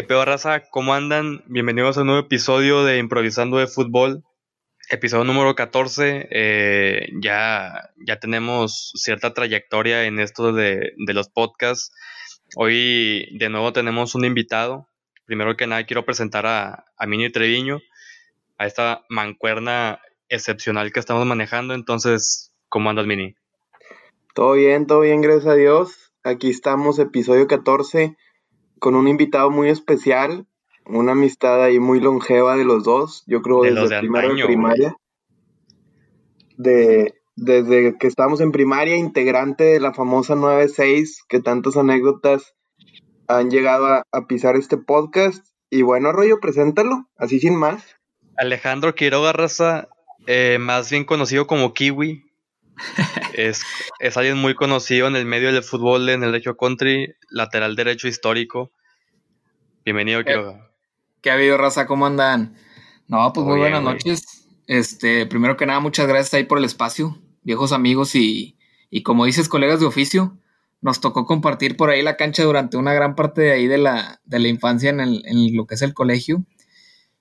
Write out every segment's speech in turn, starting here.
¿Qué peor raza? ¿Cómo andan? Bienvenidos a un nuevo episodio de Improvisando de Fútbol. Episodio número 14. Eh, ya, ya tenemos cierta trayectoria en esto de, de los podcasts. Hoy de nuevo tenemos un invitado. Primero que nada quiero presentar a, a Mini Treviño, a esta mancuerna excepcional que estamos manejando. Entonces, ¿cómo andas, Mini? Todo bien, todo bien, gracias a Dios. Aquí estamos, episodio 14, con un invitado muy especial, una amistad ahí muy longeva de los dos, yo creo De desde los de primero de antaño, primaria. De, desde que estábamos en primaria, integrante de la famosa 96, que tantas anécdotas han llegado a, a pisar este podcast. Y bueno, Rollo, preséntalo, así sin más. Alejandro Quiroga Raza, eh, más bien conocido como Kiwi. es, es alguien muy conocido en el medio del fútbol, en el derecho country, lateral derecho histórico. Bienvenido, Quiroga. ¿Qué ha habido, raza? ¿Cómo andan? No, pues muy bien, buenas güey. noches. Este, primero que nada, muchas gracias ahí por el espacio, viejos amigos y, y como dices, colegas de oficio. Nos tocó compartir por ahí la cancha durante una gran parte de ahí de la, de la infancia en, el- en lo que es el colegio.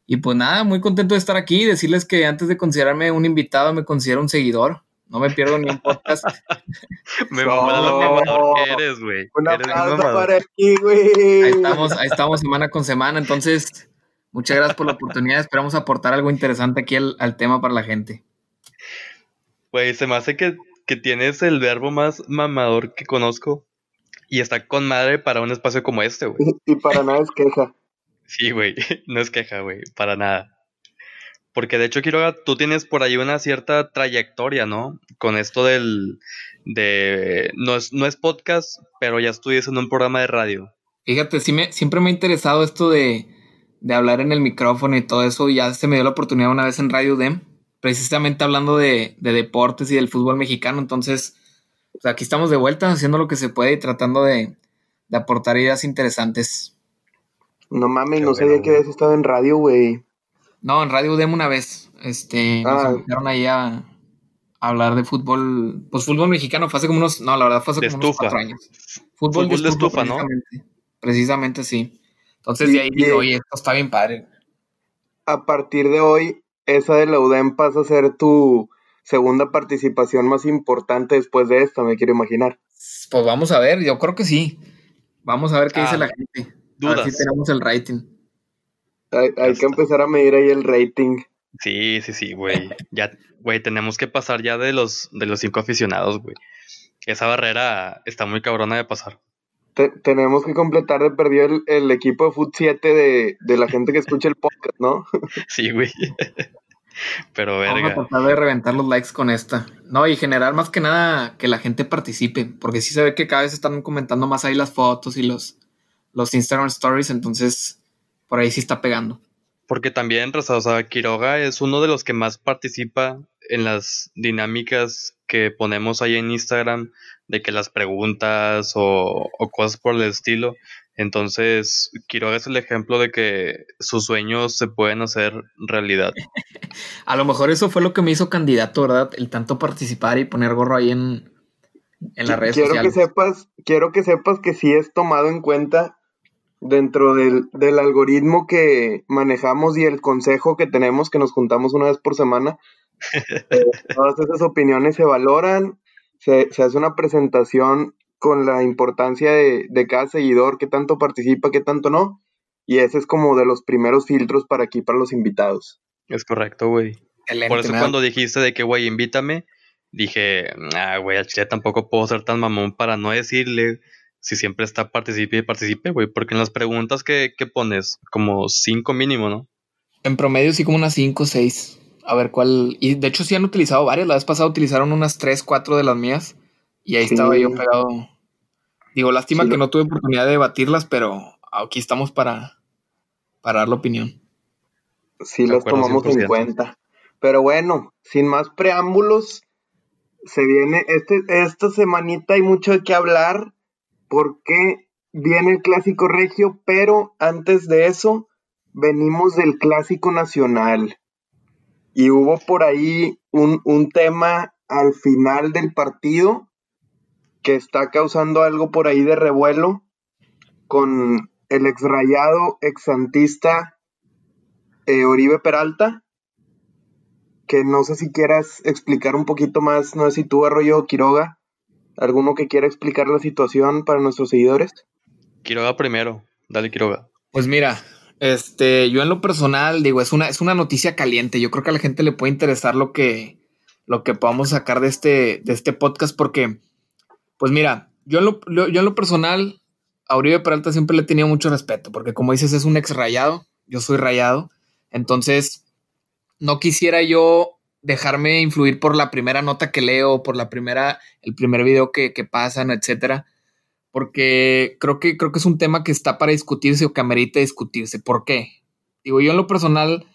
Y pues nada, muy contento de estar aquí y decirles que antes de considerarme un invitado, me considero un seguidor. No me pierdo ni un podcast. Me mamó lo No. mamador que eres, güey. Un aplauso para aquí, güey. Ahí estamos, ahí estamos semana con semana. Entonces, muchas gracias por la oportunidad. Esperamos aportar algo interesante aquí al, al tema para la gente. Güey, se me hace que, que tienes el verbo más mamador que conozco. Y está con madre para un espacio como este, güey. Y para nada es queja. Sí, güey. No es queja, güey. Para nada. Porque de hecho, Quiroga, tú tienes por ahí una cierta trayectoria, ¿no? Con esto del. de. No es, no es podcast, pero ya estudias en un programa de radio. Fíjate, sí me, siempre me ha interesado esto de, de hablar en el micrófono y todo eso. Ya se me dio la oportunidad una vez en Radio DEM, precisamente hablando de, de deportes y del fútbol mexicano. Entonces, pues aquí estamos de vuelta, haciendo lo que se puede y tratando de, de aportar ideas interesantes. No mames, Qué no bueno, sabía que habías estado en radio, güey. No, en Radio DEM una vez, este, nos Ah. invitaron ahí a, a hablar de fútbol, pues fútbol mexicano, fue hace como unos, no, la verdad fue hace De como unos cuatro años. Fútbol, Fútbol de estufa, ¿no? precisamente. Precisamente sí. Entonces de ahí oye, esto está bien padre. A partir de hoy, esa de la UDEM pasa a ser tu segunda participación más importante después de esta, me quiero imaginar. Pues vamos a ver, yo creo que sí. Vamos a ver qué Ah, dice la gente. A ver dudas. si tenemos el rating. Hay, hay que empezar a medir ahí el rating. Sí, sí, sí, güey. Ya, güey, tenemos que pasar ya de los, de los cinco aficionados, güey. Esa barrera está muy cabrona de pasar. Te- tenemos que completar de perdido el, el equipo de Foot 7 de, de la gente que escucha el podcast, ¿no? Sí, güey. Pero Vamos a verga. tratar de reventar los likes con esta. No, y generar más que nada que la gente participe, porque sí se ve que cada vez están comentando más ahí las fotos y los, los Instagram Stories, entonces por ahí sí está pegando. Porque también, Raza, o sea, Quiroga es uno de los que más participa en las dinámicas que ponemos ahí en Instagram, de que las preguntas o, o cosas por el estilo. Entonces, Quiroga es el ejemplo de que sus sueños se pueden hacer realidad. A lo mejor eso fue lo que me hizo candidato, ¿verdad? El tanto participar y poner gorro ahí en, en las redes quiero sociales. que sepas, quiero que sepas que sí es tomado en cuenta dentro del, del algoritmo que manejamos y el consejo que tenemos, que nos juntamos una vez por semana. Eh, todas esas opiniones se valoran, se, se hace una presentación con la importancia de, de cada seguidor, qué tanto participa, qué tanto no. Y ese es como de los primeros filtros para aquí, para los invitados. Es correcto, güey. Por eso cuando dijiste de que, güey, invítame, dije, ah, güey, al chile tampoco puedo ser tan mamón para no decirle si siempre está participe y participe, güey. Porque en las preguntas que, que pones, como cinco mínimo, ¿no? En promedio sí como unas 5 o 6. A ver cuál... Y de hecho sí han utilizado varias. La vez pasada utilizaron unas 3, 4 de las mías. Y ahí Sí. estaba yo pegado. Digo, lástima Sí, que lo- no tuve oportunidad de debatirlas, pero aquí estamos para, para dar la opinión. sí acuerdo, tomamos en 100%. cuenta. Pero bueno, sin más preámbulos, se viene este, esta semanita hay mucho de qué hablar porque viene el clásico regio, pero antes de eso venimos del clásico nacional. Y hubo por ahí un, un tema al final del partido que está causando algo por ahí de revuelo con el ex rayado, eh, Oribe Peralta, que no sé si quieras explicar un poquito más, no sé si tú, Arroyo Quiroga, alguno que quiera explicar la situación para nuestros seguidores. Quiroga primero, dale Quiroga. Pues mira, este, yo en lo personal digo, es una, es una noticia caliente. Yo creo que a la gente le puede interesar lo que, lo que podamos sacar de este, de este podcast, porque, pues mira, yo en lo, yo en lo personal, a Uribe Peralta siempre le he tenido mucho respeto, porque como dices, es un ex rayado, yo soy rayado, entonces no quisiera yo dejarme influir por la primera nota que leo, por la primera, el primer video que, que pasan, etcétera porque creo que, creo que es un tema que está para discutirse o que amerita discutirse. ¿Por qué? Digo, yo en lo personal,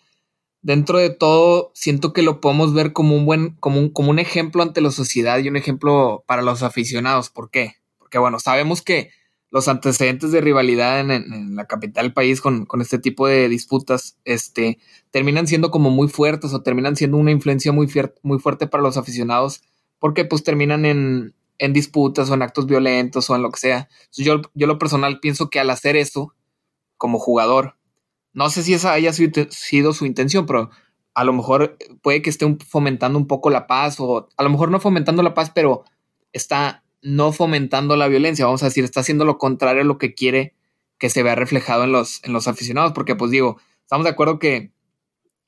dentro de todo, siento que lo podemos ver como un buen, como un, como un ejemplo ante la sociedad y un ejemplo para los aficionados. ¿Por qué? Porque bueno, sabemos que los antecedentes de rivalidad en, la capital del país con, con, este tipo de disputas, este, terminan siendo como muy fuertes o terminan siendo una influencia muy, muy fuerte para los aficionados, porque pues terminan en, en disputas o en actos violentos o en lo que sea. Yo, yo lo personal pienso que al hacer eso, como jugador, no sé si esa haya sido su intención, pero a lo mejor puede que esté fomentando un poco la paz o a lo mejor no fomentando la paz, pero está no fomentando la violencia, vamos a decir, está haciendo lo contrario a lo que quiere que se vea reflejado en los, en los aficionados, porque pues digo, estamos de acuerdo que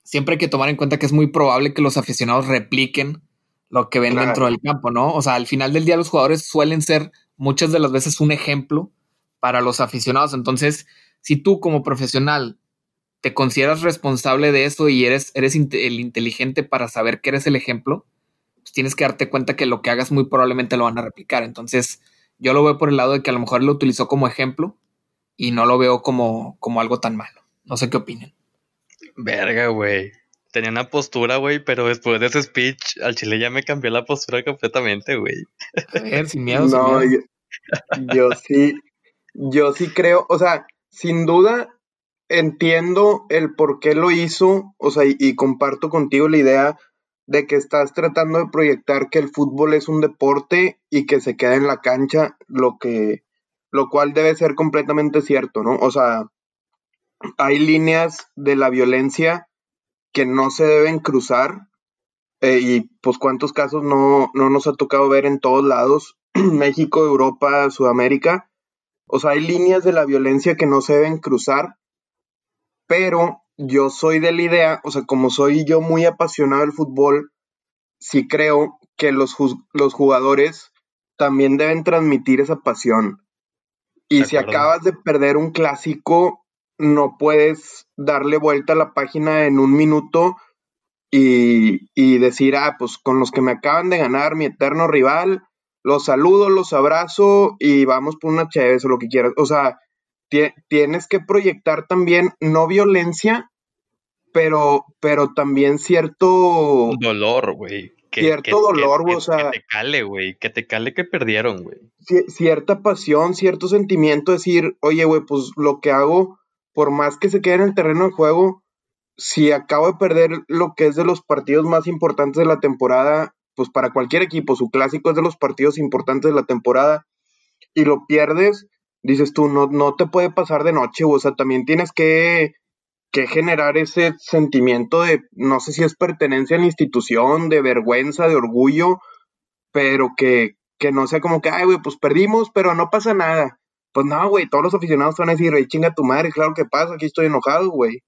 siempre hay que tomar en cuenta que es muy probable que los aficionados repliquen lo que ven dentro del campo, ¿no? O sea, al final del día los jugadores suelen ser muchas de las veces un ejemplo para los aficionados. Entonces, si tú como profesional te consideras responsable de eso y eres, eres el inteligente para saber que eres el ejemplo, pues tienes que darte cuenta que lo que hagas muy probablemente lo van a replicar. Entonces, yo lo veo por el lado de que a lo mejor lo utilizó como ejemplo y no lo veo como, como algo tan malo. No sé qué opinen. Verga, güey tenía una postura, güey, pero después de ese speech, al chile ya me cambió la postura completamente, güey. sin miedo, no, Yo, sí, yo sí creo, o sea, sin duda entiendo el por qué lo hizo, o sea, y, comparto contigo la idea de que estás tratando de proyectar que el fútbol es un deporte y que se queda en la cancha, lo que, lo cual debe ser completamente cierto, ¿no? O sea, hay líneas de la violencia que no se deben cruzar. Eh, y pues cuántos casos no, no nos ha tocado ver en todos lados, México, Europa, Sudamérica. O sea, hay líneas de la violencia que no se deben cruzar, pero yo soy de la idea, o sea, como soy yo muy apasionado del fútbol, sí creo que los, los jugadores también deben transmitir esa pasión. Y si acabas de perder un clásico, no puedes darle vuelta a la página en un minuto y, decir, ah, pues con los que me acaban de ganar, mi eterno rival, los saludo, los abrazo y vamos por una chévere o lo que quieras. O sea, tienes que proyectar también no violencia, pero, pero también cierto dolor, güey. cierto dolor, güey. O sea, que te cale, güey. Que te cale que perdieron, güey. Cierta pasión, cierto sentimiento, decir, oye, güey, pues lo que hago por más que se quede en el terreno de juego, si acabo de perder lo que es de los partidos más importantes de la temporada, pues para cualquier equipo, su clásico es de los partidos importantes de la temporada, y lo pierdes, dices tú, no, no te puede pasar de noche, o sea, también tienes que, que generar ese sentimiento de, no sé si es pertenencia a la institución, de vergüenza, de orgullo, pero que, que no sea como que, ay, güey, pues perdimos, pero no pasa nada. Pues no, güey, todos los aficionados van a decir, güey, chinga tu madre, claro que pasa, aquí estoy enojado, güey.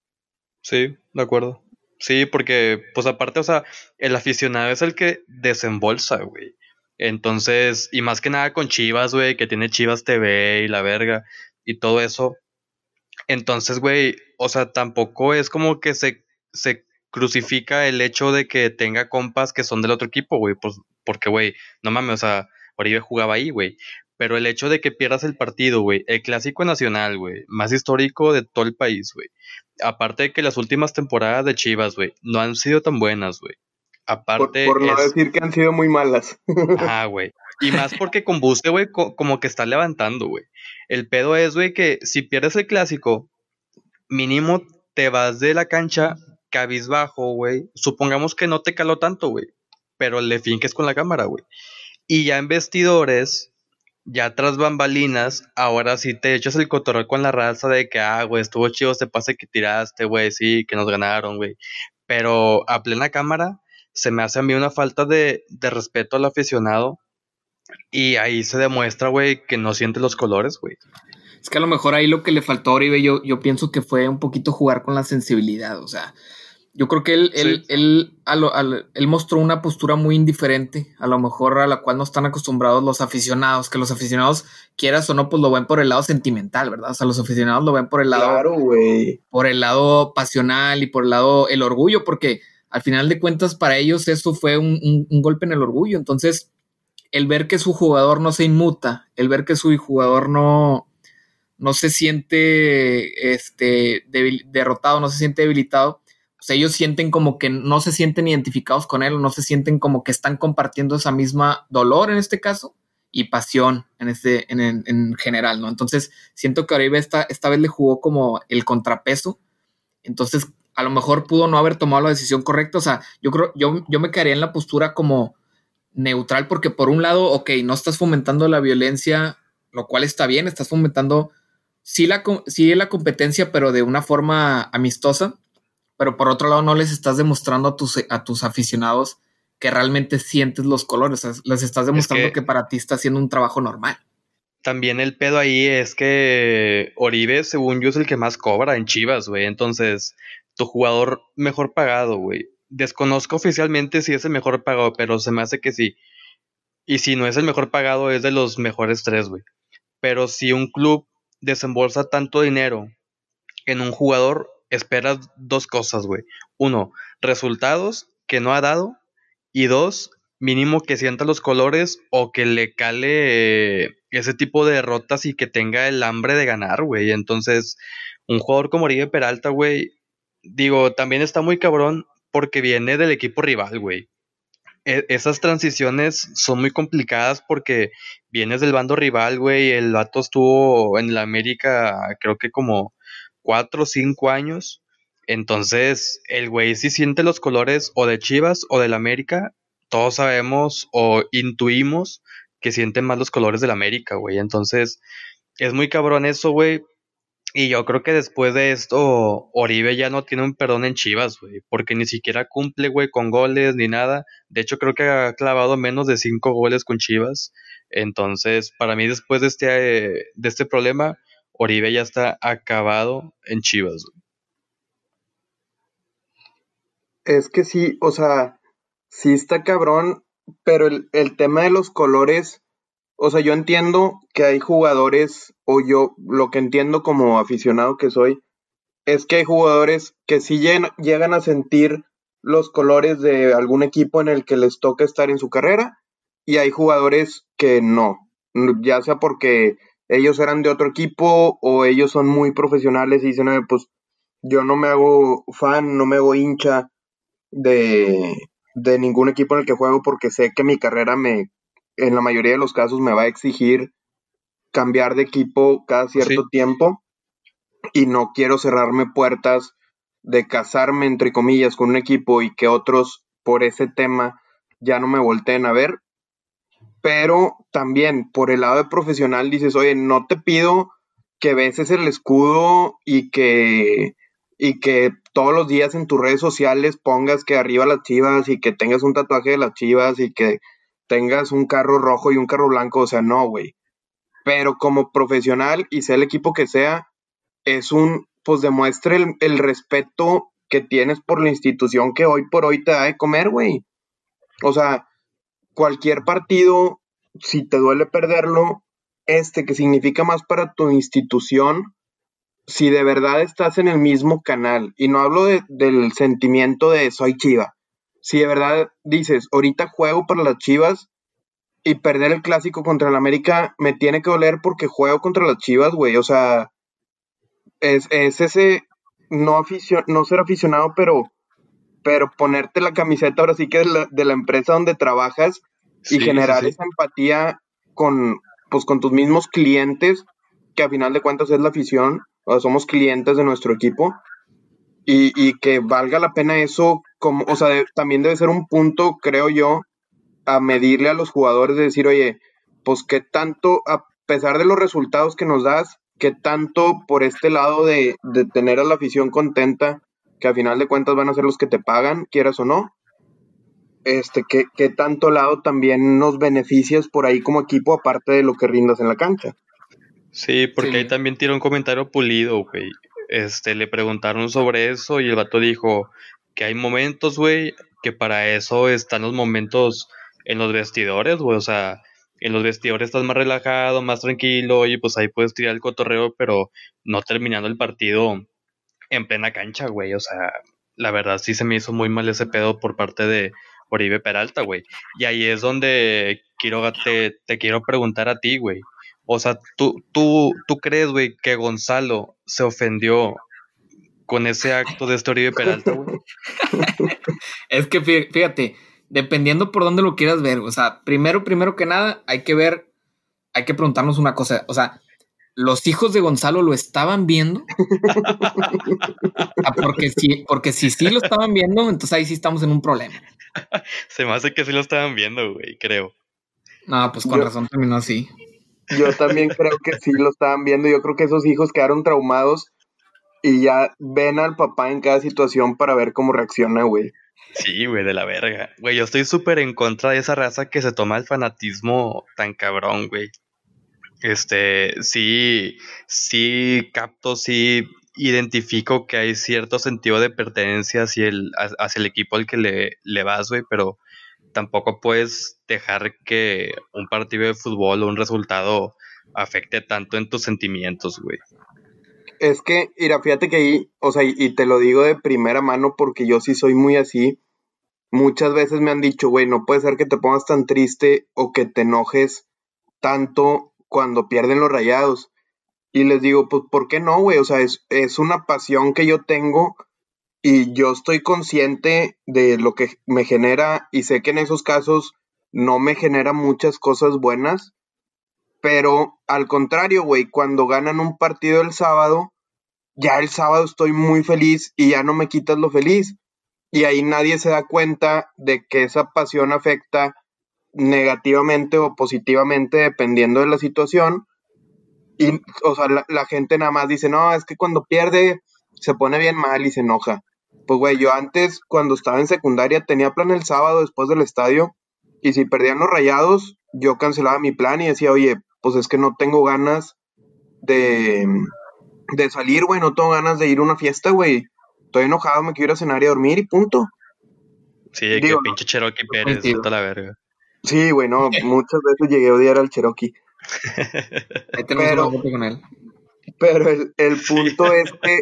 Sí, de acuerdo. Sí, porque, pues aparte, o sea, el aficionado es el que desembolsa, güey. Entonces, y más que nada con Chivas, güey, que tiene Chivas TV y la verga y todo eso. Entonces, güey, o sea, tampoco es como que se, se crucifica el hecho de que tenga compas que son del otro equipo, güey. Pues, porque, güey, no mames, o sea, Oribe jugaba ahí, güey. Pero el hecho de que pierdas el partido, güey, el clásico nacional, güey, más histórico de todo el país, güey. Aparte de que las últimas temporadas de Chivas, güey, no han sido tan buenas, güey. Aparte. Por, no decir que han sido muy malas. Ah, güey. Y más porque con Buste, güey, como que está levantando, güey. El pedo es, güey, que si pierdes el clásico, mínimo te vas de la cancha cabizbajo, güey. Supongamos que no te caló tanto, güey. Pero le finques con la cámara, güey. Y ya en vestidores, ya tras bambalinas, ahora sí te echas el cotorreo con la raza de que, ah, güey, estuvo chido este pase que tiraste, güey, sí, que nos ganaron, güey. Pero a plena cámara se me hace a mí una falta de, de respeto al aficionado y ahí se demuestra, güey, que no siente los colores, güey. Es que a lo mejor ahí lo que le faltó a Oribe, yo, yo pienso que fue un poquito jugar con la sensibilidad. O sea, yo creo que él, él, él, él, mostró una postura muy indiferente, a lo mejor a la cual no están acostumbrados los aficionados, que los aficionados, quieras o no, pues lo ven por el lado sentimental, ¿verdad? O sea, los aficionados lo ven por el lado. Claro, güey. Por el lado pasional y por el lado el orgullo, porque al final de cuentas para ellos eso fue un, un golpe en el orgullo. Entonces, el ver que su jugador no se inmuta, el ver que su jugador no, no se siente este, derrotado, no se siente debilitado, pues ellos sienten como que no se sienten identificados con él, no se sienten como que están compartiendo esa misma dolor en este caso y pasión en, este, en, en, general, ¿no? Entonces siento que Oribe esta, esta vez le jugó como el contrapeso, entonces a lo mejor pudo no haber tomado la decisión correcta, o sea, yo creo, yo, yo me quedaría en la postura como neutral porque por un lado, ok, no estás fomentando la violencia, lo cual está bien, estás fomentando sí la, la competencia, pero de una forma amistosa, pero por otro lado no les estás demostrando a tus, a tus aficionados que realmente sientes los colores, les estás demostrando que, para ti está haciendo un trabajo normal. También el pedo ahí es que Oribe, según yo, es el que más cobra en Chivas, güey. Entonces, tu jugador mejor pagado, güey. Desconozco oficialmente si es el mejor pagado, pero se me hace que sí. Y si no es el mejor pagado, es de los mejores tres, güey. Pero si un club desembolsa tanto dinero en un jugador, esperas dos cosas, güey. Uno, resultados que no ha dado. Y dos, mínimo que sienta los colores o que le cale eh, ese tipo de derrotas y que tenga el hambre de ganar, güey. Entonces, un jugador como Oribe Peralta, güey, digo, también está muy cabrón porque viene del equipo rival, güey. E, esas transiciones son muy complicadas porque vienes del bando rival, güey. El vato estuvo en la América, creo que como cuatro o cinco años. Entonces, el güey sí siente los colores o de Chivas o del América. Todos sabemos o intuimos que sienten más los colores del América, güey. Entonces, es muy cabrón eso, güey. Y yo creo que después de esto, Oribe ya no tiene un perdón en Chivas, güey, porque ni siquiera cumple, güey, con goles ni nada. De hecho, creo que ha clavado menos de cinco goles con Chivas. Entonces, para mí, después de este, de este problema, Oribe ya está acabado en Chivas. Es que sí, o sea, sí está cabrón, pero el, el tema de los colores o sea, yo entiendo que hay jugadores, o yo lo que entiendo como aficionado que soy, es que hay jugadores que sí llegan, a sentir los colores de algún equipo en el que les toca estar en su carrera, y hay jugadores que no, ya sea porque ellos eran de otro equipo o ellos son muy profesionales y dicen, pues yo no me hago fan, no me hago hincha de, de ningún equipo en el que juego porque sé que mi carrera me en la mayoría de los casos me va a exigir cambiar de equipo cada cierto tiempo y no quiero cerrarme puertas de casarme entre comillas con un equipo y que otros por ese tema ya no me volteen a ver. Pero también por el lado de profesional dices, oye, no te pido que beses el escudo y que, y que todos los días en tus redes sociales pongas que arriba las chivas y que tengas un tatuaje de las chivas y que tengas un carro rojo y un carro blanco, o sea, no, güey. Pero como profesional y sea el equipo que sea, es un, pues demuestre el, el respeto que tienes por la institución que hoy por hoy te da de comer, güey. O sea, cualquier partido, si te duele perderlo, este que significa más para tu institución, si de verdad estás en el mismo canal, y no hablo de, del sentimiento de soy chiva, si de verdad dices, ahorita juego para las Chivas y perder el clásico contra el América me tiene que doler porque juego contra las Chivas, güey. O sea, es, ese no, no ser aficionado, pero, pero ponerte la camiseta ahora sí que de la, empresa donde trabajas y generar esa empatía con, pues, con tus mismos clientes, que a final de cuentas es la afición, o somos clientes de nuestro equipo y, que valga la pena eso, como, o sea, también debe ser un punto, creo yo, a medirle a los jugadores de decir, oye, pues qué tanto, a pesar de los resultados que nos das, qué tanto por este lado de, de tener a la afición contenta, que a final de cuentas van a ser los que te pagan, quieras o no, este, qué, qué tanto lado también nos beneficias por ahí como equipo, aparte de lo que rindas en la cancha. Sí, porque Sí. ahí también tiró un comentario pulido, güey. Este, le preguntaron sobre eso y el vato dijo que hay momentos, güey, que para eso están los momentos en los vestidores, güey. O sea, en los vestidores estás más relajado, más tranquilo y pues ahí puedes tirar el cotorreo, pero no terminando el partido en plena cancha, güey. O sea, la verdad sí se me hizo muy mal ese pedo por parte de Oribe Peralta, güey. Y ahí es donde quiero, te, te quiero preguntar a ti, güey. O sea, ¿tú, tú, tú crees, güey, que Gonzalo se ofendió con ese acto de este Oribe Peralta, güey? Es que fí- fíjate, dependiendo por dónde lo quieras ver, o sea, primero, primero que nada, hay que ver, hay que preguntarnos una cosa, o sea, los hijos de Gonzalo lo estaban viendo. Ah, porque si, porque si sí lo estaban viendo, entonces ahí sí estamos en un problema. Se me hace que sí lo estaban viendo, güey, creo. No, pues con Yo- razón terminó así. Yo también creo que sí lo estaban viendo. Yo creo que esos hijos quedaron traumados y ya ven al papá en cada situación para ver cómo reacciona, güey. Sí, güey, de la verga. Güey, yo estoy súper en contra de esa raza que se toma el fanatismo tan cabrón, güey. Este, sí, sí capto, sí identifico que hay cierto sentido de pertenencia hacia el, ha- hacia el equipo al que le, le vas, güey, pero tampoco puedes dejar que un partido de fútbol o un resultado afecte tanto en tus sentimientos, güey. Es que, mira, fíjate que ahí, o sea, y, te lo digo de primera mano porque yo sí soy muy así. Muchas veces me han dicho, güey, no puede ser que te pongas tan triste o que te enojes tanto cuando pierden los rayados. Y les digo, pues, ¿por qué no, güey? O sea, es, es una pasión que yo tengo y yo estoy consciente de lo que me genera y sé que en esos casos no me genera muchas cosas buenas, pero al contrario, güey, cuando ganan un partido el sábado, ya el sábado estoy muy feliz y ya no me quitas lo feliz. Y ahí nadie se da cuenta de que esa pasión afecta negativamente o positivamente dependiendo de la situación. Y, o sea, la, la gente nada más dice, no, es que cuando pierde se pone bien mal y se enoja. Pues, güey, yo antes, cuando estaba en secundaria, tenía plan el sábado después del estadio. Y si perdían los rayados, yo cancelaba mi plan y decía, oye, pues es que no tengo ganas de, de salir, güey, no tengo ganas de ir a una fiesta, güey. Estoy enojado, me quiero ir a cenar y a dormir y punto. Sí, Digo, que pinche Cherokee Pérez, a la verga. Sí, güey, no, muchas veces llegué a odiar al Cherokee. Ahí tenemos Pero- una foto con él. Pero el, el punto es que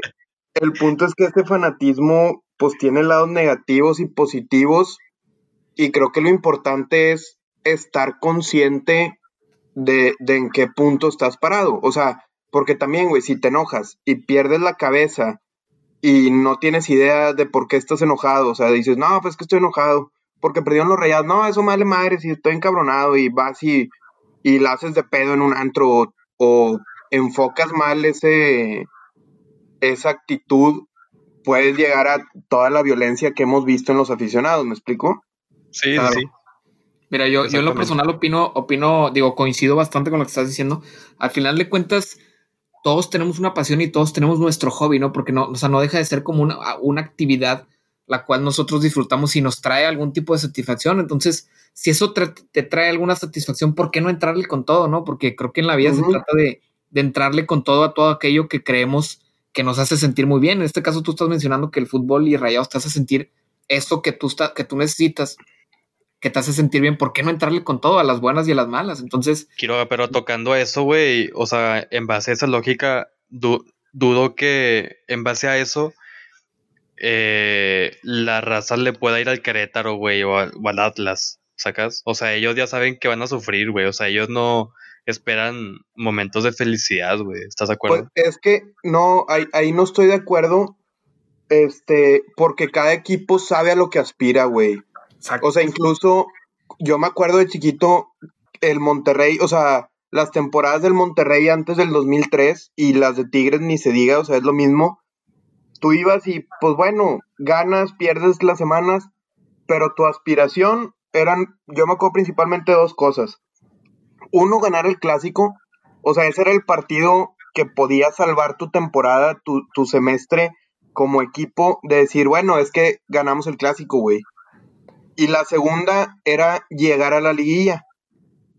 el punto es que este fanatismo pues tiene lados negativos y positivos y creo que lo importante es estar consciente de, de en qué punto estás parado. O sea, porque también, güey, si te enojas y pierdes la cabeza y no tienes idea de por qué estás enojado, o sea, dices, no, pues que estoy enojado porque perdieron los rayados, no, eso vale madre, si estoy encabronado y vas y, y la haces de pedo en un antro o, o enfocas mal ese esa actitud, puedes llegar a toda la violencia que hemos visto en los aficionados, ¿me explico? Sí, Claro. sí. Mira, yo, yo en lo personal opino, opino, digo, coincido bastante con lo que estás diciendo. Al final de cuentas, todos tenemos una pasión y todos tenemos nuestro hobby, ¿no? Porque no, o sea, no deja de ser como una, una actividad la cual nosotros disfrutamos y nos trae algún tipo de satisfacción. Entonces, si eso tra- te trae alguna satisfacción, ¿por qué no entrarle con todo, no? Porque creo que en la vida se trata de, de entrarle con todo a todo aquello que creemos que nos hace sentir muy bien. En este caso, tú estás mencionando que el fútbol y rayados te hace sentir eso que tú, que tú necesitas que te hace sentir bien, ¿por qué no entrarle con todo, a las buenas y a las malas? Entonces, Quiero, pero tocando eso, güey, o sea, en base a esa lógica, du- dudo que en base a eso eh, la raza le pueda ir al Querétaro, güey, o, o al Atlas, ¿sacas? O sea, ellos ya saben que van a sufrir, güey, o sea, ellos no esperan momentos de felicidad, güey, ¿estás de Pues acuerdo? es que no, ahí, ahí no estoy de acuerdo, este, porque cada equipo sabe a lo que aspira, güey. O sea, incluso yo me acuerdo de chiquito el Monterrey, o sea, las temporadas del Monterrey antes del 2003 y las de Tigres ni se diga, o sea, es lo mismo. Tú ibas y, pues bueno, ganas, pierdes las semanas, pero tu aspiración eran, yo me acuerdo principalmente de dos cosas. Uno ganar el clásico, o sea, ese era el partido que podía salvar tu temporada, tu, tu semestre como equipo, de decir, bueno, es que ganamos el clásico, güey. Y la segunda era llegar a la liguilla.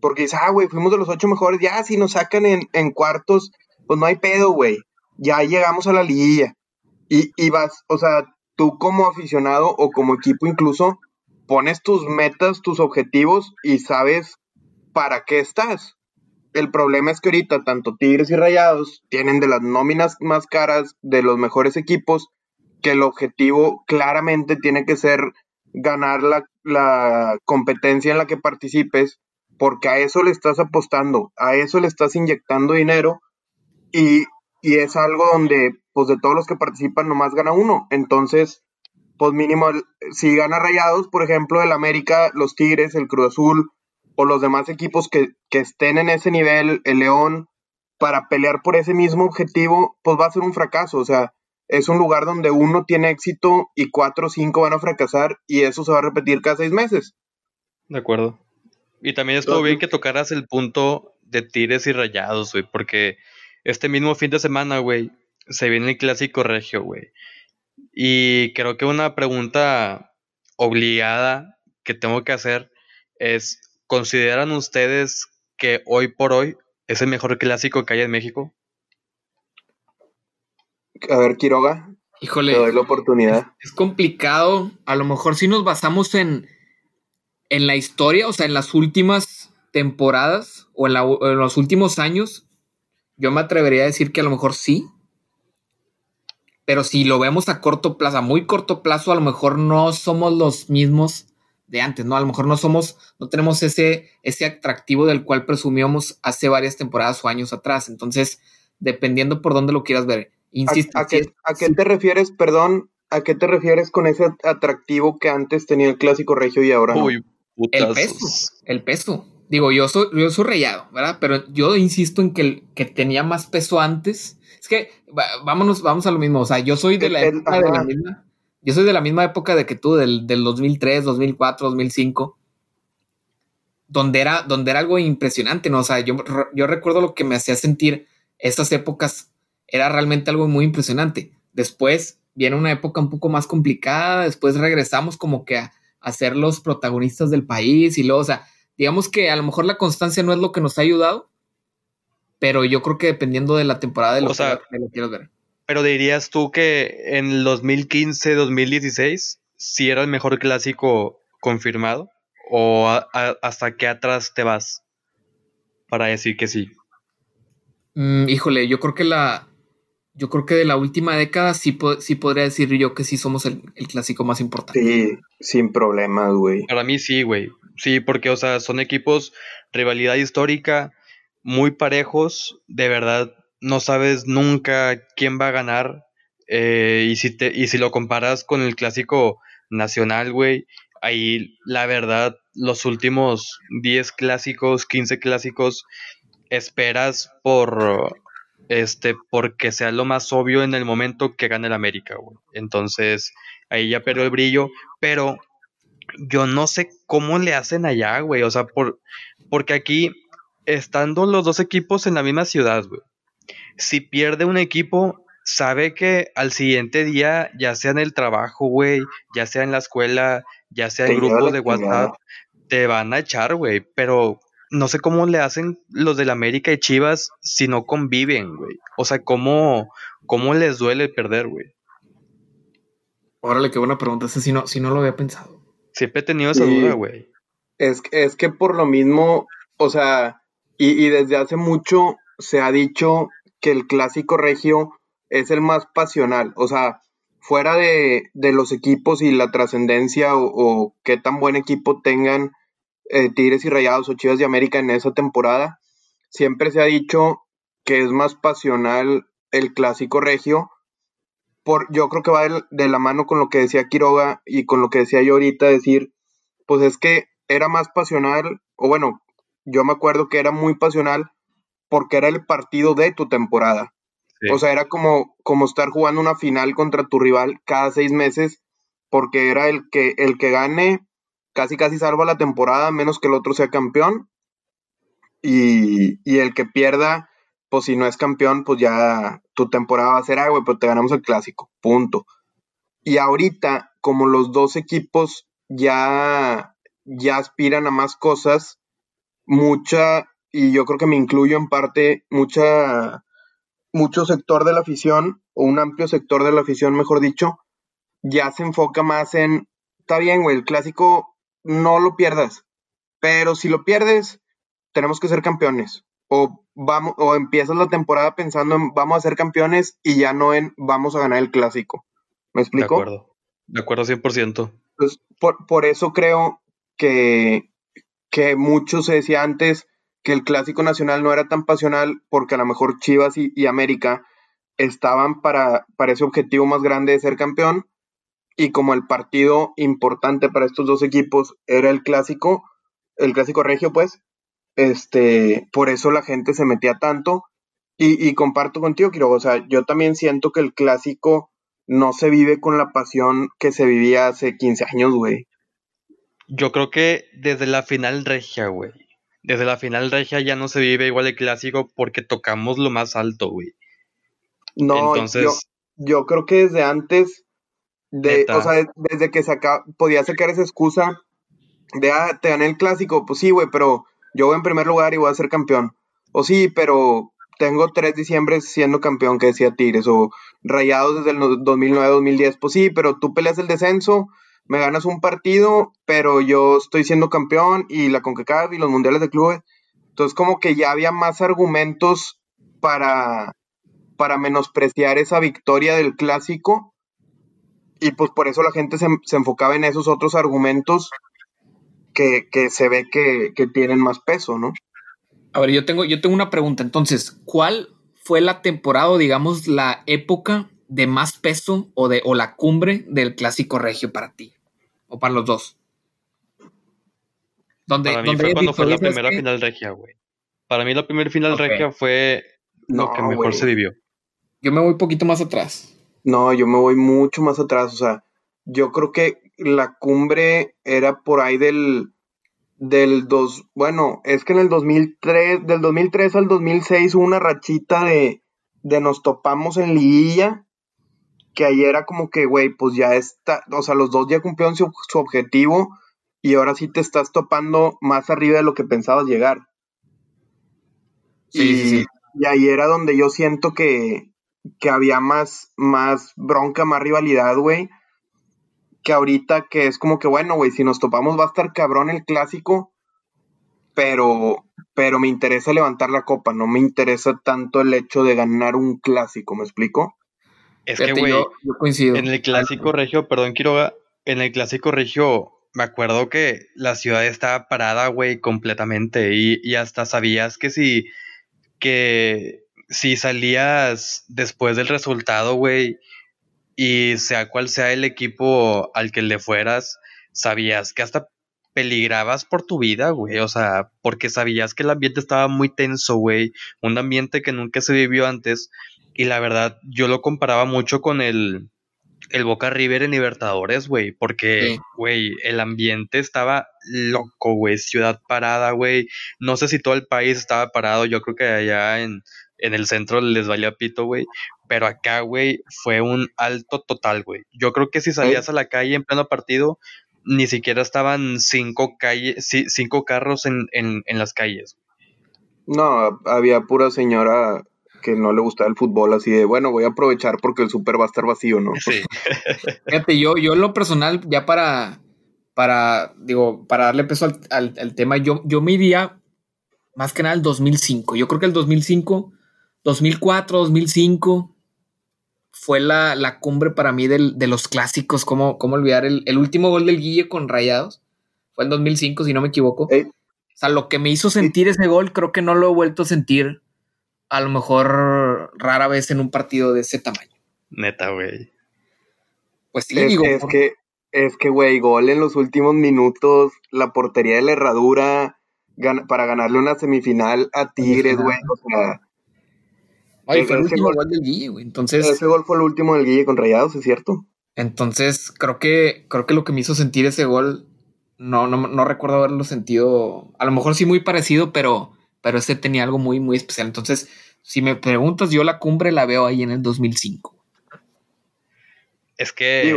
Porque dices, ah, güey, fuimos de los ocho mejores, ya si nos sacan en, en cuartos, pues no hay pedo, güey. Ya llegamos a la liguilla. Y, y vas, o sea, tú como aficionado o como equipo incluso, pones tus metas, tus objetivos y sabes para qué estás. El problema es que ahorita tanto Tigres y Rayados tienen de las nóminas más caras de los mejores equipos, que el objetivo claramente tiene que ser ganar la, la competencia en la que participes, porque a eso le estás apostando, a eso le estás inyectando dinero y, y es algo donde, pues de todos los que participan, nomás gana uno. Entonces, pues mínimo, si gana Rayados, por ejemplo, el América, los Tigres, el Cruz Azul o los demás equipos que, que estén en ese nivel, el León, para pelear por ese mismo objetivo, pues va a ser un fracaso. O sea, es un lugar donde uno tiene éxito y cuatro o cinco van a fracasar y eso se va a repetir cada seis meses. De acuerdo. Y también estuvo bien que tocaras el punto de tires y rayados, güey, porque este mismo fin de semana, güey, se viene el clásico regio, güey. Y creo que una pregunta obligada que tengo que hacer es, ¿consideran ustedes que hoy por hoy es el mejor clásico que hay en México? A ver, Quiroga. Híjole. Te doy la oportunidad. Es, es complicado. A lo mejor si nos basamos en, en la historia, o sea, en las últimas temporadas o en, la, en, los últimos años, yo me atrevería a decir que a lo mejor sí. Pero si lo vemos a corto plazo, a muy corto plazo, a lo mejor no somos los mismos de antes, ¿no? A lo mejor no somos, no tenemos ese, ese atractivo del cual presumíamos hace varias temporadas o años atrás. Entonces, dependiendo por dónde lo quieras ver. Insisto, ¿A, a, qué, ¿a qué, te refieres, perdón, a qué te refieres con ese atractivo que antes tenía el clásico regio y ahora Uy, no? El peso, el peso. Digo, yo soy, yo soy rayado, ¿verdad? Pero yo insisto en que, el, que tenía más peso antes. Es que, vámonos, vamos a lo mismo. O sea, yo soy de la el, época el, de la misma. Yo soy de la misma época de que tú, del, del 2003, 2004, 2005 donde era, donde era algo impresionante, ¿no? O sea, yo, yo recuerdo lo que me hacía sentir esas épocas era realmente algo muy impresionante. Después viene una época un poco más complicada, después regresamos como que a, a, ser los protagonistas del país y luego, o sea, digamos que a lo mejor la constancia no es lo que nos ha ayudado, pero yo creo que dependiendo de la temporada de lo, o sea, que, lo quieras ver. Pero dirías tú que en el 2015, 2016, sí era el mejor clásico confirmado, o a, a, hasta qué atrás te vas para decir que sí. Mm, híjole, yo creo que la, yo creo que de la última década sí, po sí podría decir yo que sí somos el, el clásico más importante. Sí, sin problemas, güey. Para mí sí, güey. Sí, porque, o sea, son equipos, rivalidad histórica, muy parejos. De verdad, no sabes nunca quién va a ganar. Eh, y, si te, y si lo comparas con el clásico nacional, güey, ahí la verdad, los últimos 10 clásicos, 15 clásicos, esperas por este, porque sea lo más obvio en el momento que gane el América, güey. Entonces, ahí ya perdió el brillo, pero yo no sé cómo le hacen allá, güey. O sea, por, porque aquí, estando los dos equipos en la misma ciudad, güey. Si pierde un equipo, sabe que al siguiente día, ya sea en el trabajo, güey, ya sea en la escuela, ya sea en grupos de WhatsApp, te van a echar, güey. Pero no sé cómo le hacen los del América y Chivas si no conviven, güey. O sea, ¿cómo, cómo les duele perder, güey? Órale, qué buena pregunta. Ese si no, si no lo había pensado. Siempre he tenido esa Sí. duda, güey. Es, es que por lo mismo, o sea, y, y desde hace mucho se ha dicho que el clásico regio es el más pasional. O sea, fuera de, de los equipos y la trascendencia o, o qué tan buen equipo tengan eh, Tigres y Rayados o Chivas de América en esa temporada, siempre se ha dicho que es más pasional el clásico regio. Por, yo creo que va de, de la mano con lo que decía Quiroga y con lo que decía yo ahorita, decir, pues es que era más pasional, o bueno, yo me acuerdo que era muy pasional porque era el partido de tu temporada. Sí. O sea, era como, como estar jugando una final contra tu rival cada seis meses, porque era el que, el que gane casi casi salva la temporada, menos que el otro sea campeón. y, y el que pierda, pues si no es campeón, pues ya tu temporada va a ser, ah, güey, pero te ganamos el clásico, punto. Y ahorita, como los dos equipos ya, ya aspiran a más cosas, mucha, y yo creo que me incluyo en parte, mucha, mucho sector de la afición, o un amplio sector de la afición, mejor dicho, ya se enfoca más en, está bien, güey, el clásico no lo pierdas, pero si lo pierdes, tenemos que ser campeones. O, vamos, o empiezas la temporada pensando en vamos a ser campeones y ya no en vamos a ganar el clásico. ¿Me explico? De acuerdo, de acuerdo 100%. Pues, por, por eso creo que, que mucho se decía antes que el clásico nacional no era tan pasional porque a lo mejor Chivas y, América estaban para, para ese objetivo más grande de ser campeón y como el partido importante para estos dos equipos era el clásico, el clásico regio pues, este, por eso la gente se metía tanto y, comparto contigo, Quiroga, o sea, yo también siento que el clásico no se vive con la pasión que se vivía hace 15 años, güey. Yo creo que desde la final regia, güey. Desde la final regia ya no se vive igual el clásico porque tocamos lo más alto, güey. No, Entonces, yo, yo creo que desde antes, de, o sea, desde que saca, podía sacar esa excusa de, ah, te gané el clásico, pues sí, güey, pero yo voy en primer lugar y voy a ser campeón. O sí, pero tengo tres diciembre siendo campeón, que decía Tigres, o rayados desde el 2009-2010, pues sí, pero tú peleas el descenso, me ganas un partido, pero yo estoy siendo campeón y la CONCACAF y los mundiales de clubes. Entonces como que ya había más argumentos para, para menospreciar esa victoria del clásico y pues por eso la gente se, enfocaba en esos otros argumentos que, se ve que, que tienen más peso, ¿no? A ver, yo tengo, yo tengo una pregunta. Entonces, ¿cuál fue la temporada digamos la época de más peso o de o la cumbre del clásico regio para ti? O para los dos. Donde, para mí fue cuando fue la primera final regia, güey. Para mí la primera final regia fue lo que mejor se vivió. Yo me voy un poquito más atrás. No, yo me voy mucho más atrás. O sea, yo creo que la cumbre era por ahí del del dos, bueno, es que en el 2003, del 2003 al 2006 hubo una rachita de, de nos topamos en liguilla, que ahí era como que, güey, pues ya está, o sea, los dos ya cumplieron su, objetivo y ahora sí te estás topando más arriba de lo que pensabas llegar. y, y ahí era donde yo siento que, que había más, más bronca, más rivalidad, güey que ahorita que es como que, bueno, güey, si nos topamos va a estar cabrón el clásico, pero, pero me interesa levantar la copa, no me interesa tanto el hecho de ganar un clásico, ¿me explico? Es que, güey, en el clásico regio, perdón, Quiroga, en el clásico regio, me acuerdo que la ciudad estaba parada, güey, completamente, y, y hasta sabías que si, que si salías después del resultado, güey, y sea cual sea el equipo al que le fueras, sabías que hasta peligrabas por tu vida, güey. O sea, porque sabías que el ambiente estaba muy tenso, güey. Un ambiente que nunca se vivió antes. Y la verdad, yo lo comparaba mucho con el, el Boca River en Libertadores, güey. Porque, güey, el ambiente estaba loco, güey. Ciudad parada, güey. No sé si todo el país estaba parado. Yo creo que allá en, en el centro les valía pito, güey. Pero acá, güey, fue un alto total, güey. Yo creo que si salías a la calle en pleno partido, ni siquiera estaban cinco, calles, cinco carros en, las calles. No, había pura señora que no le gustaba el fútbol, así de, bueno, voy a aprovechar porque el súper va a estar vacío, ¿no? Sí. Fíjate, yo, yo en lo personal, ya para, para, digo, para darle peso al, tema, yo, yo me iría más que nada el 2005. Yo creo que el 2005, 2004, 2005, fue la, cumbre para mí de los clásicos. ¿Cómo, cómo olvidar el, último gol del Guille con Rayados? Fue en 2005, si no me equivoco. O sea, lo que me hizo sentir ese gol, creo que no lo he vuelto a sentir a lo mejor rara vez en un partido de ese tamaño. Neta, güey. Pues sí, es, digo. Es que, es que, güey, gol en los últimos minutos, la portería de la herradura para ganarle una semifinal a Tigres, güey. O sea, fue el último gol, del Guille, güey. Entonces. Ese gol fue el último del Guille con Rayados, es cierto. Entonces, creo que, creo que lo que me hizo sentir ese gol, no, no, no recuerdo haberlo sentido. A lo mejor sí muy parecido, pero pero este tenía algo muy, muy especial. Entonces, si me preguntas, yo la cumbre la veo ahí en el 2005. Es que,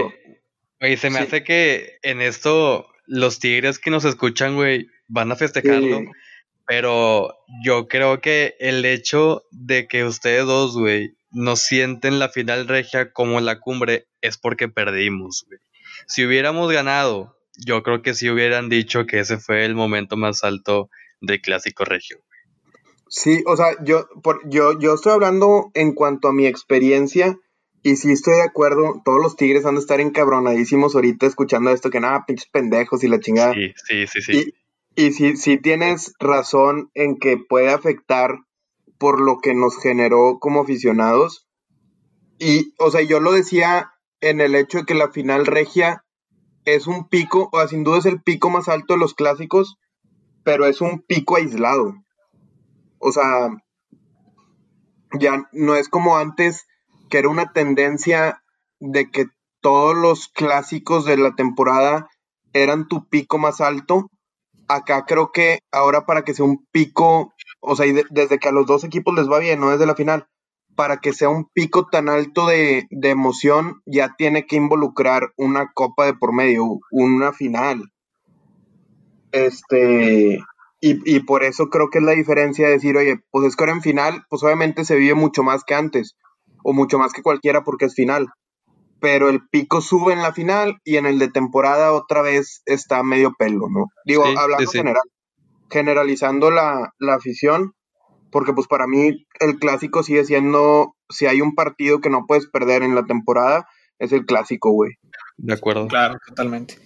güey, se me hace que en esto los tigres que nos escuchan, güey, van a festejarlo. Pero yo creo que el hecho de que ustedes dos, güey, no sienten la final regia como la cumbre es porque perdimos, güey. Si hubiéramos ganado, yo creo que sí hubieran dicho que ese fue el momento más alto del clásico regio. Sí, o sea, yo, por, yo, yo estoy hablando en cuanto a mi experiencia y sí estoy de acuerdo, todos los tigres han de estar encabronadísimos ahorita escuchando esto, que nada, pinches pendejos y la chingada. Sí, sí, sí, sí. Y, y sí, sí tienes razón en que puede afectar por lo que nos generó como aficionados. Y, o sea, yo lo decía en el hecho de que la final regia es un pico, o sea, sin duda es el pico más alto de los clásicos, pero es un pico aislado. O sea, ya no es como antes que era una tendencia de que todos los clásicos de la temporada eran tu pico más alto. Acá creo que ahora para que sea un pico, o sea, desde que a los dos equipos les va bien, no desde la final, para que sea un pico tan alto de, de emoción, ya tiene que involucrar una copa de por medio, una final. Este, y, y, por eso creo que es la diferencia de decir, oye, pues es que ahora en final, pues obviamente se vive mucho más que antes o mucho más que cualquiera porque es final. Pero el pico sube en la final y en el de temporada otra vez está medio pelo, ¿no? Digo, hablando general, generalizando la, la afición, porque pues para mí el clásico sigue siendo, si hay un partido que no puedes perder en la temporada, es el clásico, güey. De acuerdo. Claro, totalmente.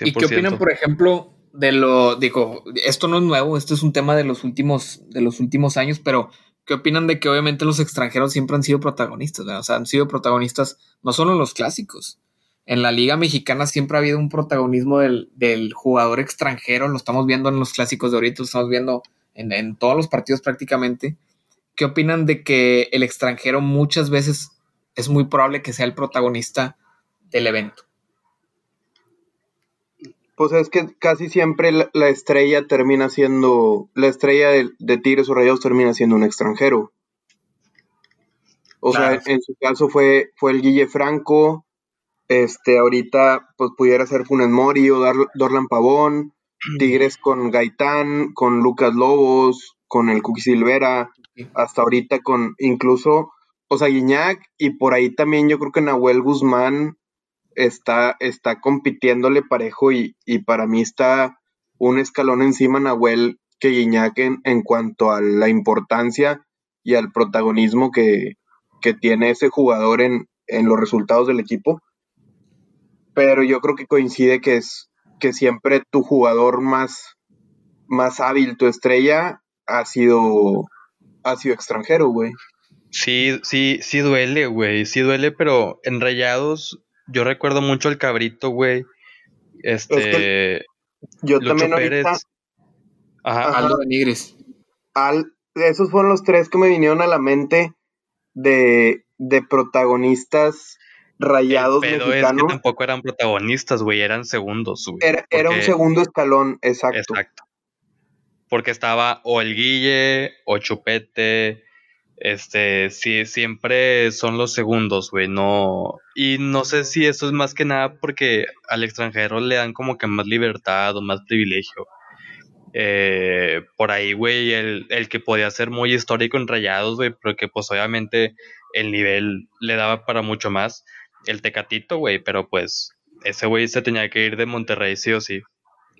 ¿Y qué opinan, por ejemplo, de lo, digo, esto no es nuevo, esto es un tema de los últimos, de los últimos años, pero ¿Qué opinan de que obviamente los extranjeros siempre han sido protagonistas? O sea, han sido protagonistas no solo en los clásicos. En la Liga Mexicana siempre ha habido un protagonismo del, jugador extranjero. Lo estamos viendo en los clásicos de ahorita, lo estamos viendo en, en todos los partidos prácticamente. ¿Qué opinan de que el extranjero muchas veces es muy probable que sea el protagonista del evento? Pues es que casi siempre la, estrella termina siendo, la estrella de, de, Tigres o Rayados termina siendo un extranjero. O sea, en su caso fue, fue el Guille Franco, este, ahorita pues pudiera ser Funes Mori o Dorlan Pavón, Tigres con Gaitán, con Lucas Lobos, con el Cookie Silvera, hasta ahorita con incluso, o sea, Guiñac, y por ahí también yo creo que Nahuel Guzmán está, está compitiéndole parejo y, para mí está un escalón encima Nahuel que Guiñac en, cuanto a la importancia y al protagonismo que, tiene ese jugador en, los resultados del equipo. Pero yo creo que coincide que es que siempre tu jugador más, más hábil, tu estrella, ha sido, ha sido extranjero, güey. Sí, sí, sí duele, güey, sí duele, pero en Rayados yo recuerdo mucho el cabrito, güey. Este. yo también ahorita. Ajá. Aldo Benigres. Al, esos fueron los tres que me vinieron a la mente de, de protagonistas rayados Pero mexicanos. Es que tampoco eran protagonistas, güey, eran segundos, güey. Era, era, un segundo escalón, exacto. Exacto. Porque estaba o el Guille, o Chupete, este, sí, siempre son los segundos, güey, no. Y no sé si eso es más que nada porque al extranjero le dan como que más libertad o más privilegio. Eh, por ahí, güey, el, el, que podía ser muy histórico en rayados, güey, porque pues obviamente el nivel le daba para mucho más. El Tecatito, güey, pero pues ese güey se tenía que ir de Monterrey, sí o sí.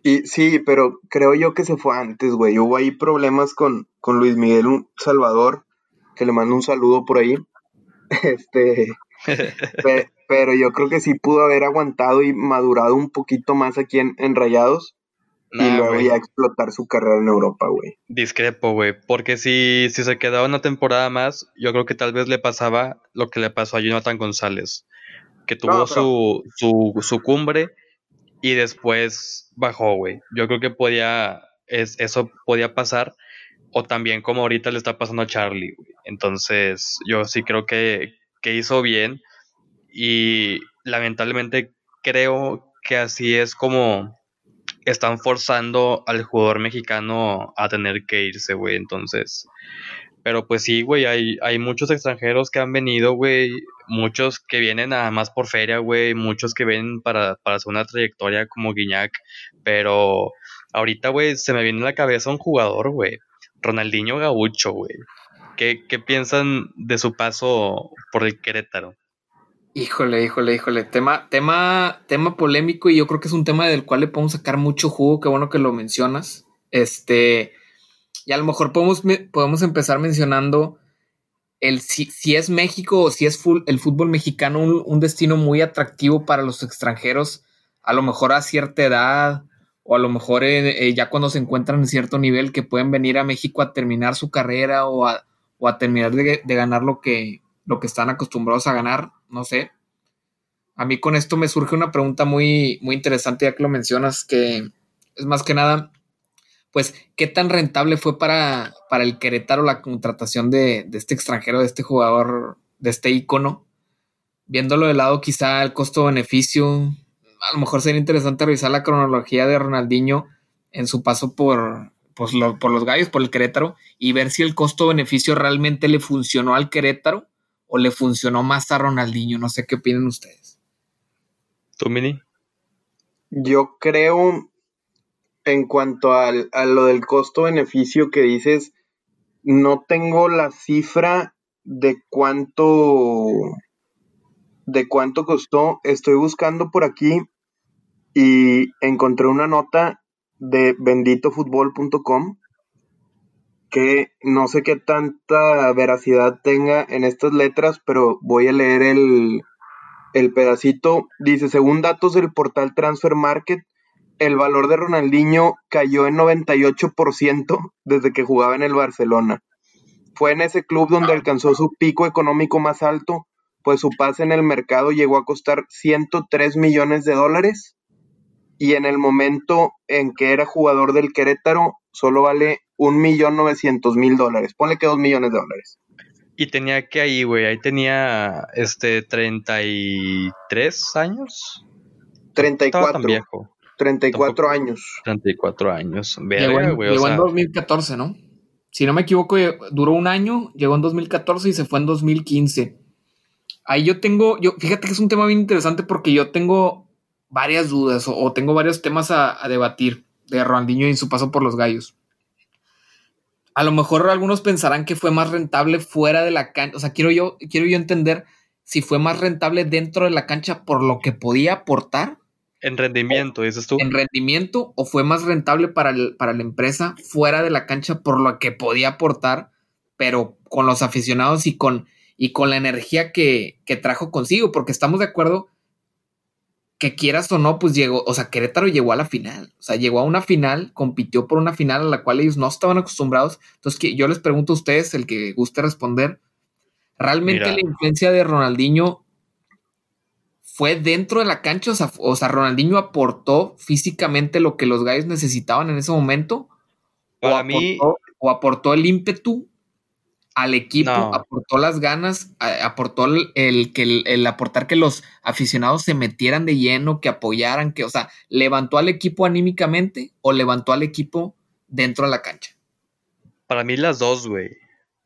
Y sí, pero creo yo que se fue antes, güey. Hubo ahí problemas con, con Luis Miguel Salvador que le mando un saludo por ahí. Este, pero yo creo que sí pudo haber aguantado y madurado un poquito más aquí en, Rayados. y luego ya explotar su carrera en Europa, güey. Discrepo, güey. Porque si, si se quedaba una temporada más, yo creo que tal vez le pasaba lo que le pasó a Jonathan González. Que tuvo su, su, su, cumbre y después bajó, güey. Yo creo que podía, es, eso podía pasar o también como ahorita le está pasando a Charlie. Entonces, yo sí creo que, hizo bien y lamentablemente creo que así es como, están forzando al jugador mexicano a tener que irse, güey. Entonces, pero pues sí, güey, hay, hay muchos extranjeros que han venido, güey. Muchos que vienen nada más por feria, güey. Muchos que vienen para, para hacer una trayectoria como Guiñac. Pero ahorita, güey, se me viene a la cabeza un jugador, güey. Ronaldinho Gaucho, güey. ¿Qué, ¿Qué piensan de su paso por el Querétaro? Híjole, híjole, híjole. Tema, tema, tema polémico y yo creo que es un tema del cual le podemos sacar mucho jugo. Qué bueno que lo mencionas. Este, y a lo mejor podemos, podemos empezar mencionando el si, si es México o si es el fútbol mexicano un, destino muy atractivo para los extranjeros, a lo mejor a cierta edad o a lo mejor eh, eh, ya cuando se encuentran en cierto nivel que pueden venir a México a terminar su carrera o a, o a terminar de, de, ganar lo que, lo que están acostumbrados a ganar, no sé. A mí con esto me surge una pregunta muy, muy interesante ya que lo mencionas, que es más que nada, pues, ¿qué tan rentable fue para, para el Querétaro la contratación de, este extranjero, de este jugador, de este icono? Viéndolo de lado, quizá el costo-beneficio, a lo mejor sería interesante revisar la cronología de Ronaldinho en su paso por, pues, por los gallos, por el Querétaro, y ver si el costo-beneficio realmente le funcionó al Querétaro o le funcionó más a Ronaldinho. No sé qué opinan ustedes. ¿Tú, Mini? Yo creo en cuanto a lo del costo-beneficio que dices, no tengo la cifra de cuánto de cuánto costó. Estoy buscando por aquí y encontré una nota de benditofutbol.com que no sé qué tanta veracidad tenga en estas letras, pero voy a leer el, el pedacito. Dice, según datos del portal Transfer Market, el valor de Ronaldinho cayó en 98% desde que jugaba en el Barcelona. Fue en ese club donde alcanzó su pico económico más alto, pues su pase en el mercado llegó a costar 103 millones de dólares y en el momento en que era jugador del Querétaro solo vale 1.900.000 dólares. Ponle que 2 millones de dólares. Y tenía que ahí, güey, ahí tenía este 33 años. 34. Tan viejo. 34 años. 34 años. llegó en, 2014, ¿no? Si no me equivoco, duró un año, llegó en 2014 y se fue en 2015. Ahí yo tengo, yo, fíjate que es un tema bien interesante porque yo tengo varias dudas o, tengo varios temas a, debatir de Ronaldinho y su paso por los gallos. A lo mejor algunos pensarán que fue más rentable fuera de la cancha. O sea, quiero yo, quiero yo entender si fue más rentable dentro de la cancha por lo que podía aportar en rendimiento, dices tú. En rendimiento, o fue más rentable para, para la empresa fuera de la cancha por lo que podía aportar, pero con los aficionados y con, y con la energía que, que trajo consigo, porque estamos de acuerdo que quieras o no, pues llegó, o sea, Querétaro llegó a la final, o sea, llegó a una final, compitió por una final a la cual ellos no estaban acostumbrados. Entonces, que yo les pregunto a ustedes, el que guste responder, ¿realmente la influencia de Ronaldinho fue dentro de la cancha, o sea, Ronaldinho aportó físicamente lo que los gallos necesitaban en ese momento. Para o mí. o aportó el ímpetu al equipo, aportó las ganas, aportó el, que el, aportar que los aficionados se metieran de lleno, que apoyaran, que, o sea, levantó al equipo anímicamente o levantó al equipo dentro de la cancha. Para mí las dos, güey.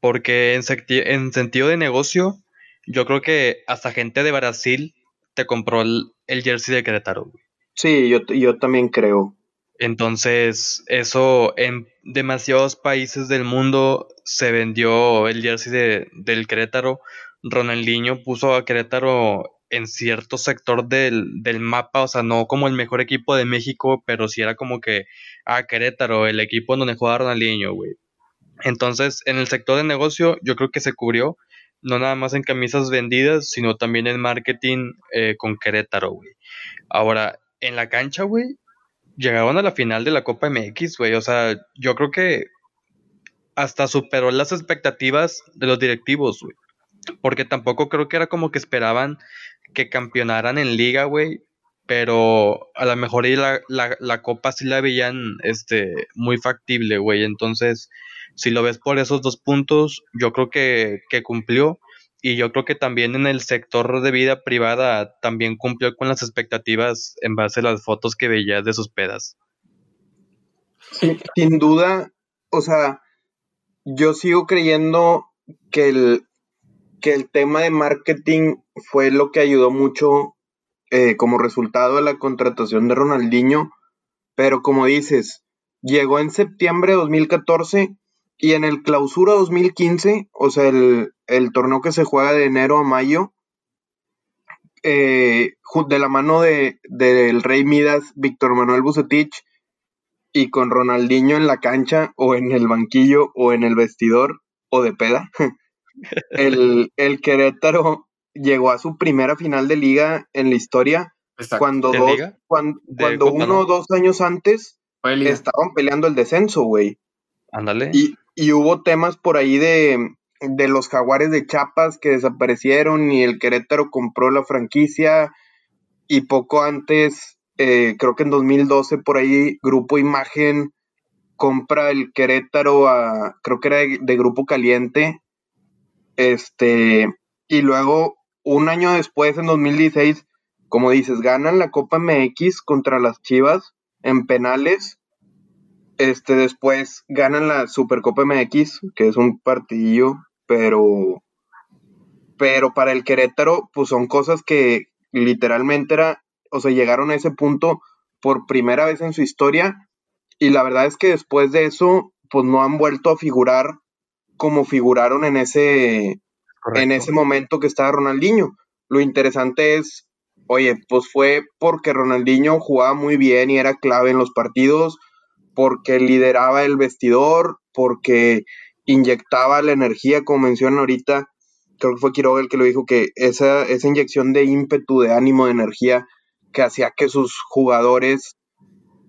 Porque en, en sentido de negocio, yo creo que hasta gente de Brasil te compró el, jersey de Querétaro. Sí, yo, yo también creo. Entonces, eso en demasiados países del mundo se vendió el jersey de, del Querétaro. Ronaldinho puso a Querétaro en cierto sector del, del, mapa, o sea, no como el mejor equipo de México, pero sí era como que, ah, Querétaro, el equipo donde juega Ronaldinho, güey. Entonces, en el sector de negocio, yo creo que se cubrió no nada más en camisas vendidas, sino también en marketing eh, con Querétaro, güey. Ahora, en la cancha, güey, llegaron a la final de la Copa MX, güey. O sea, yo creo que hasta superó las expectativas de los directivos, güey. Porque tampoco creo que era como que esperaban que campeonaran en liga, güey. Pero a lo mejor ahí la, la, la copa sí la veían este, muy factible, güey. Entonces, si lo ves por esos dos puntos, yo creo que, cumplió y yo creo que también en el sector de vida privada también cumplió con las expectativas en base a las fotos que veías de sus pedas. sin duda, o sea, yo sigo creyendo que el, que el tema de marketing fue lo que ayudó mucho eh, como resultado de la contratación de Ronaldinho, pero como dices, llegó en septiembre de 2014 y en el clausura 2015, o sea, el, el torneo que se juega de enero a mayo, eh, de la mano de, del Rey Midas, Víctor Manuel Bucetich, y con Ronaldinho en la cancha, o en el banquillo, o en el vestidor, o de peda, el, el Querétaro llegó a su primera final de liga en la historia, cuando, dos, cuando, uno o dos años antes estaban peleando el descenso, güey. Ándale. Y, y hubo temas por ahí de, de los jaguares de Chiapas que desaparecieron y el Querétaro compró la franquicia y poco antes, eh, creo que en 2012 por ahí, Grupo Imagen compra el Querétaro a, creo que era de, Grupo Caliente, este, y luego un año después, en 2016, como dices, ganan la Copa MX contra las Chivas en penales este, después ganan la Supercopa MX, que es un partidillo, pero, pero para el Querétaro, pues son cosas que literalmente era, o sea, llegaron a ese punto por primera vez en su historia, y la verdad es que después de eso, pues no han vuelto a figurar como figuraron en ese, en ese momento que estaba Ronaldinho. Lo interesante es, oye, pues fue porque Ronaldinho jugaba muy bien y era clave en los partidos, porque lideraba el vestidor, porque inyectaba la energía, como mencionan ahorita, creo que fue Quiroga el que lo dijo, que esa, esa inyección de ímpetu, de ánimo, de energía, que hacía que sus jugadores,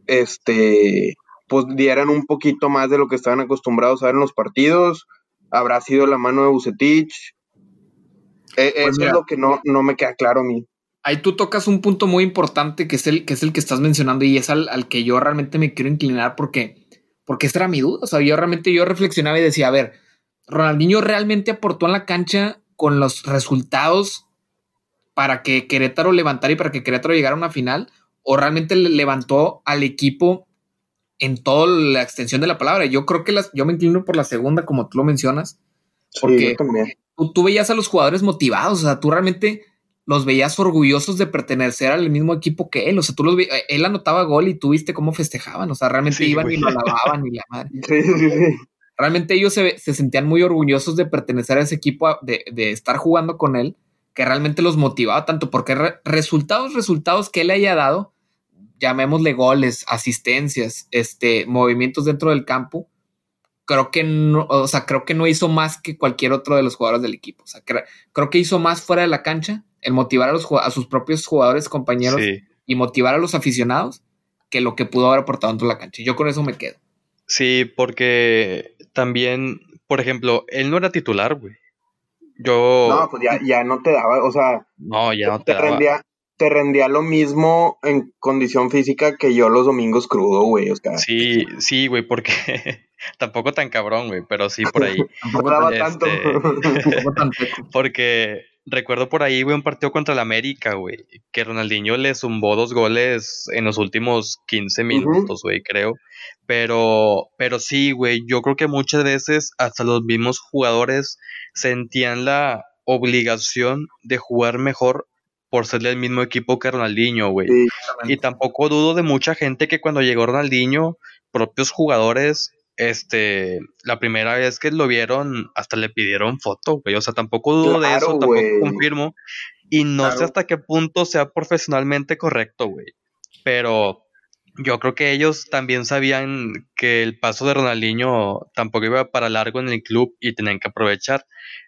este, pues dieran un poquito más de lo que estaban acostumbrados a ver en los partidos, habrá sido la mano de Bucetich, e, pues eso es lo que no, no me queda claro a mí ahí tú tocas un punto muy importante que es el que, es el que estás mencionando y es al, que yo realmente me quiero inclinar porque, porque esta era mi duda. O sea, yo realmente yo reflexionaba y decía, a ver, Ronaldinho realmente aportó en la cancha con los resultados para que Querétaro levantara y para que Querétaro llegara a una final o realmente levantó al equipo en toda la extensión de la palabra. Yo creo que las, yo me inclino por la segunda, como tú lo mencionas, porque tú, tú veías a los jugadores motivados, o sea, tú realmente los veías orgullosos de pertenecer al mismo equipo que él. O sea, tú los veías, él anotaba gol y tú viste cómo festejaban. O sea, realmente iban y lo alababan y la madre. Realmente ellos se, sentían muy orgullosos de pertenecer a ese equipo, de, estar jugando con él, que realmente los motivaba tanto porque resultados, resultados que él haya dado, llamémosle goles, asistencias, este, movimientos dentro del campo, creo que no, o sea, creo que no hizo más que cualquier otro de los jugadores del equipo. O sea, creo que hizo más fuera de la cancha el motivar a, los, a sus propios jugadores, compañeros y motivar a los aficionados que lo que pudo haber aportado dentro de la cancha. Yo con eso me quedo. Sí, porque también, por ejemplo, él no era titular, güey. Yo. No, pues ya, no te daba, o sea. No, ya no te, daba. Rendía, te rendía lo mismo en condición física que yo los domingos crudo, güey. O sea. Sí, sí, güey, porque tampoco tan cabrón, güey, pero sí por ahí. tampoco daba tanto. Este, porque recuerdo por ahí, güey, un partido contra el América, güey, que Ronaldinho le zumbó dos goles en los últimos 15 minutos, güey, creo. Pero, pero sí, güey, yo creo que muchas veces hasta los mismos jugadores sentían la obligación de jugar mejor por ser del mismo equipo que Ronaldinho, güey. y tampoco dudo de mucha gente que cuando llegó Ronaldinho, propios jugadores este, la primera vez que lo vieron, hasta le pidieron foto, güey. O sea, tampoco dudo de eso, tampoco confirmo. Y no sé hasta qué punto sea profesionalmente correcto, güey. Pero yo creo que ellos también sabían que el paso de Ronaldinho tampoco iba para largo en el club y tenían que aprovechar.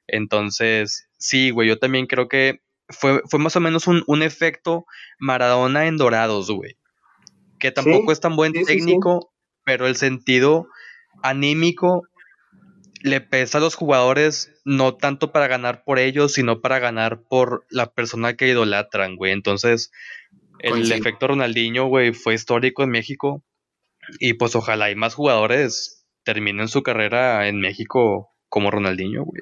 Entonces, sí, güey, yo también creo que fue, fue más o menos un, un efecto Maradona en Dorados, güey. Que tampoco es tan buen técnico, pero el sentido anímico le pesa a los jugadores no tanto para ganar por ellos, sino para ganar por la persona que idolatran, güey. Entonces, el efecto Ronaldinho, güey, fue histórico en México. Y pues ojalá y más jugadores terminen su carrera en México como Ronaldinho, güey.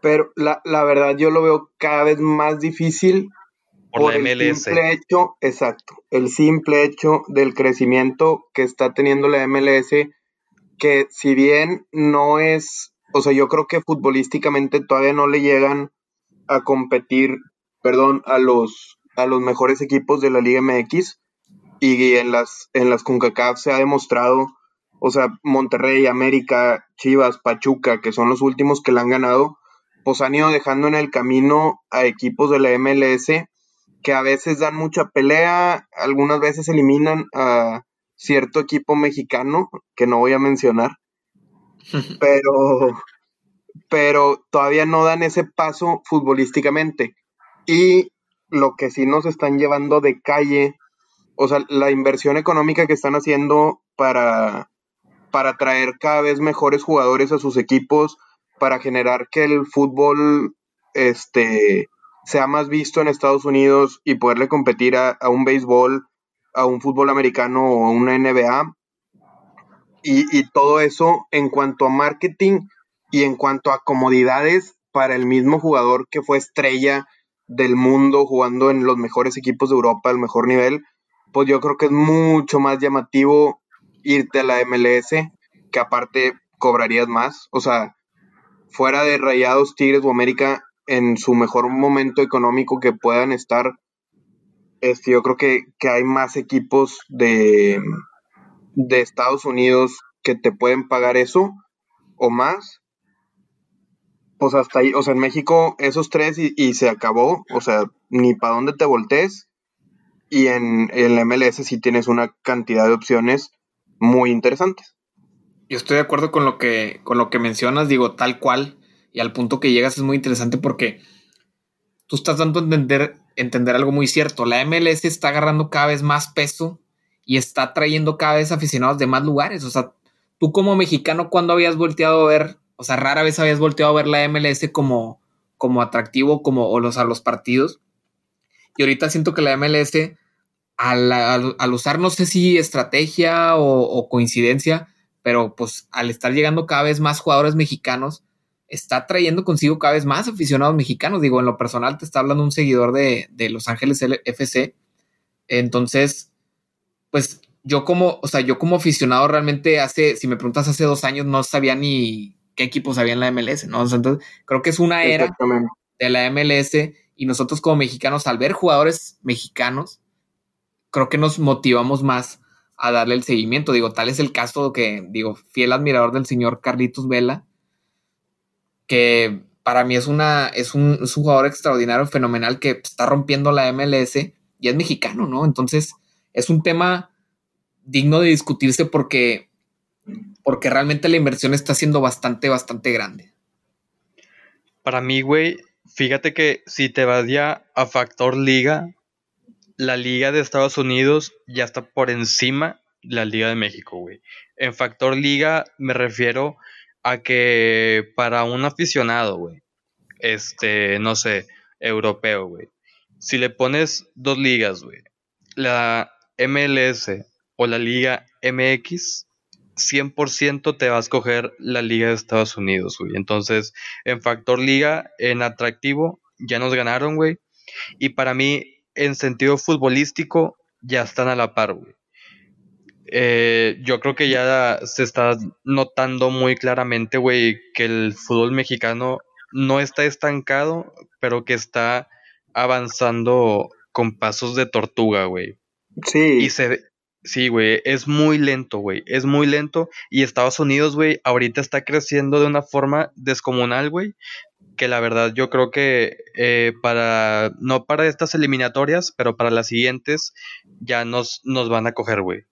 Pero la, la verdad yo lo veo cada vez más difícil por, el simple hecho, exacto, el simple hecho del crecimiento que está teniendo la MLS, que si bien no es, o sea, yo creo que futbolísticamente todavía no le llegan a competir, perdón, a los, a los mejores equipos de la Liga MX y en las, en las CONCACAF se ha demostrado, o sea, Monterrey, América, Chivas, Pachuca, que son los últimos que la han ganado, pues han ido dejando en el camino a equipos de la MLS que a veces dan mucha pelea, algunas veces eliminan a cierto equipo mexicano, que no voy a mencionar, pero, pero todavía no dan ese paso futbolísticamente. Y lo que sí nos están llevando de calle, o sea, la inversión económica que están haciendo para, para traer cada vez mejores jugadores a sus equipos, para generar que el fútbol este, sea más visto en Estados Unidos y poderle competir a, un béisbol, a un fútbol americano o a una NBA. Y, y, todo eso en cuanto a marketing y en cuanto a comodidades para el mismo jugador que fue estrella del mundo jugando en los mejores equipos de Europa al mejor nivel, pues yo creo que es mucho más llamativo irte a la MLS, que aparte cobrarías más. O sea, fuera de Rayados, Tigres o América, en su mejor momento económico que puedan estar, este, yo creo que, hay más equipos de, de Estados Unidos que te pueden pagar eso o más. Pues hasta ahí, o sea, en México esos tres y, se acabó, o sea, ni para dónde te voltees. Y en, la MLS sí tienes una cantidad de opciones muy interesantes. Yo estoy de acuerdo con lo que, con lo que mencionas, digo, tal cual y al punto que llegas es muy interesante porque tú estás dando a entender, entender algo muy cierto. La MLS está agarrando cada vez más peso y está trayendo cada vez aficionados de más lugares. O sea, tú como mexicano, cuando habías volteado a ver, o sea, rara vez habías volteado a ver la MLS como, como atractivo, como o los, a los partidos. Y ahorita siento que la MLS, al, usar, no sé si estrategia o, o coincidencia, pero pues al estar llegando cada vez más jugadores mexicanos, está trayendo consigo cada vez más aficionados mexicanos. Digo, en lo personal te está hablando un seguidor de, Los Ángeles FC. Entonces, pues yo como, o sea, yo como aficionado realmente hace, si me preguntas hace dos años, no sabía ni qué equipos había en la MLS, ¿no? entonces, creo que es una era de la MLS y nosotros como mexicanos, al ver jugadores mexicanos, creo que nos motivamos más a darle el seguimiento. Digo, tal es el caso que, digo, fiel admirador del señor Carlitos Vela, que para mí es, una, es, un, jugador extraordinario, fenomenal, que está rompiendo la MLS y es mexicano, ¿no? Entonces es un tema digno de discutirse porque, porque realmente la inversión está siendo bastante, bastante grande. Para mí, güey, fíjate que si te vas ya a factor liga, la liga de Estados Unidos ya está por encima de la liga de México, güey. En factor liga me refiero a que para un aficionado, güey, este, no sé, europeo, güey, si le pones dos ligas, güey, la MLS o la Liga MX, 100% te va a escoger la Liga de Estados Unidos, güey. Entonces, en factor liga, en atractivo, ya nos ganaron, güey. Y para mí, en sentido futbolístico, ya están a la par, güey. Eh, yo creo que ya se está notando muy claramente, güey, que el fútbol mexicano no está estancado, pero que está avanzando con pasos de tortuga, güey. Sí. Y se, sí, güey, es muy lento, güey, es muy lento. Y Estados Unidos, güey, ahorita está creciendo de una forma descomunal, güey. Que la verdad yo creo que eh, para, no para estas eliminatorias, pero para las siguientes ya nos, nos van a coger, güey.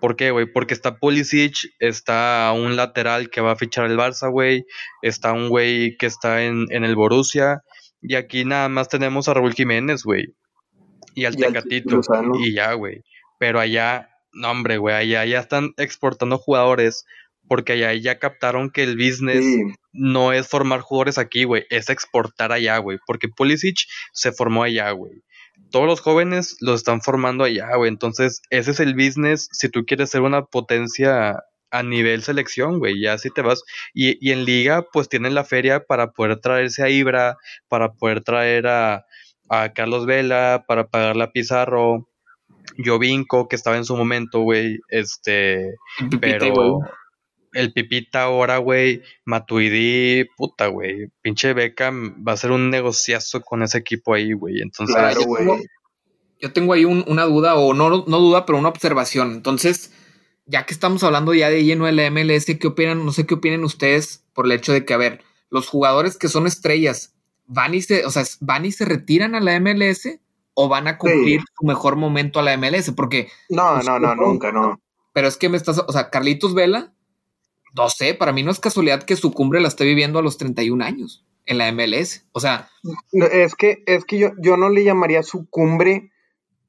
¿Por qué, güey? Porque está Pulisic, está un lateral que va a fichar el Barça, güey, está un güey que está en, el Borussia, y aquí nada más tenemos a Raúl Jiménez, güey, y al Tecatito, y ya, güey. Pero allá, no, hombre, güey, allá ya están exportando jugadores, porque allá ya captaron que el business no es formar jugadores aquí, güey, es exportar allá, güey, porque Pulisic se formó allá, güey todos los jóvenes los están formando allá, güey. Entonces, ese es el business si tú quieres ser una potencia a nivel selección, güey. Ya si te vas. Y, y, en liga, pues tienen la feria para poder traerse a Ibra, para poder traer a, a Carlos Vela, para pagarle a Pizarro, Jovinko, que estaba en su momento, güey, este, pero el Pipita ahora, güey, Matuidi, puta, güey, pinche Beckham va a ser un negociazo con ese equipo ahí, güey, entonces... Claro, güey. Yo tengo ahí una duda, o no, no duda, pero una observación, entonces ya que estamos hablando ya de lleno de la MLS, ¿qué opinan? No sé qué opinen ustedes por el hecho de que, a ver, los jugadores que son estrellas van y se, o sea, van y se retiran a la MLS o van a cumplir su mejor momento a la MLS, porque no, pues, no, no, nunca, no. Pero es que me estás, o sea, Carlitos Vela, no sé, para mí no es casualidad que su cumbre la esté viviendo a los 31 años en la MLS. O sea, es que es que yo, yo no le llamaría su cumbre,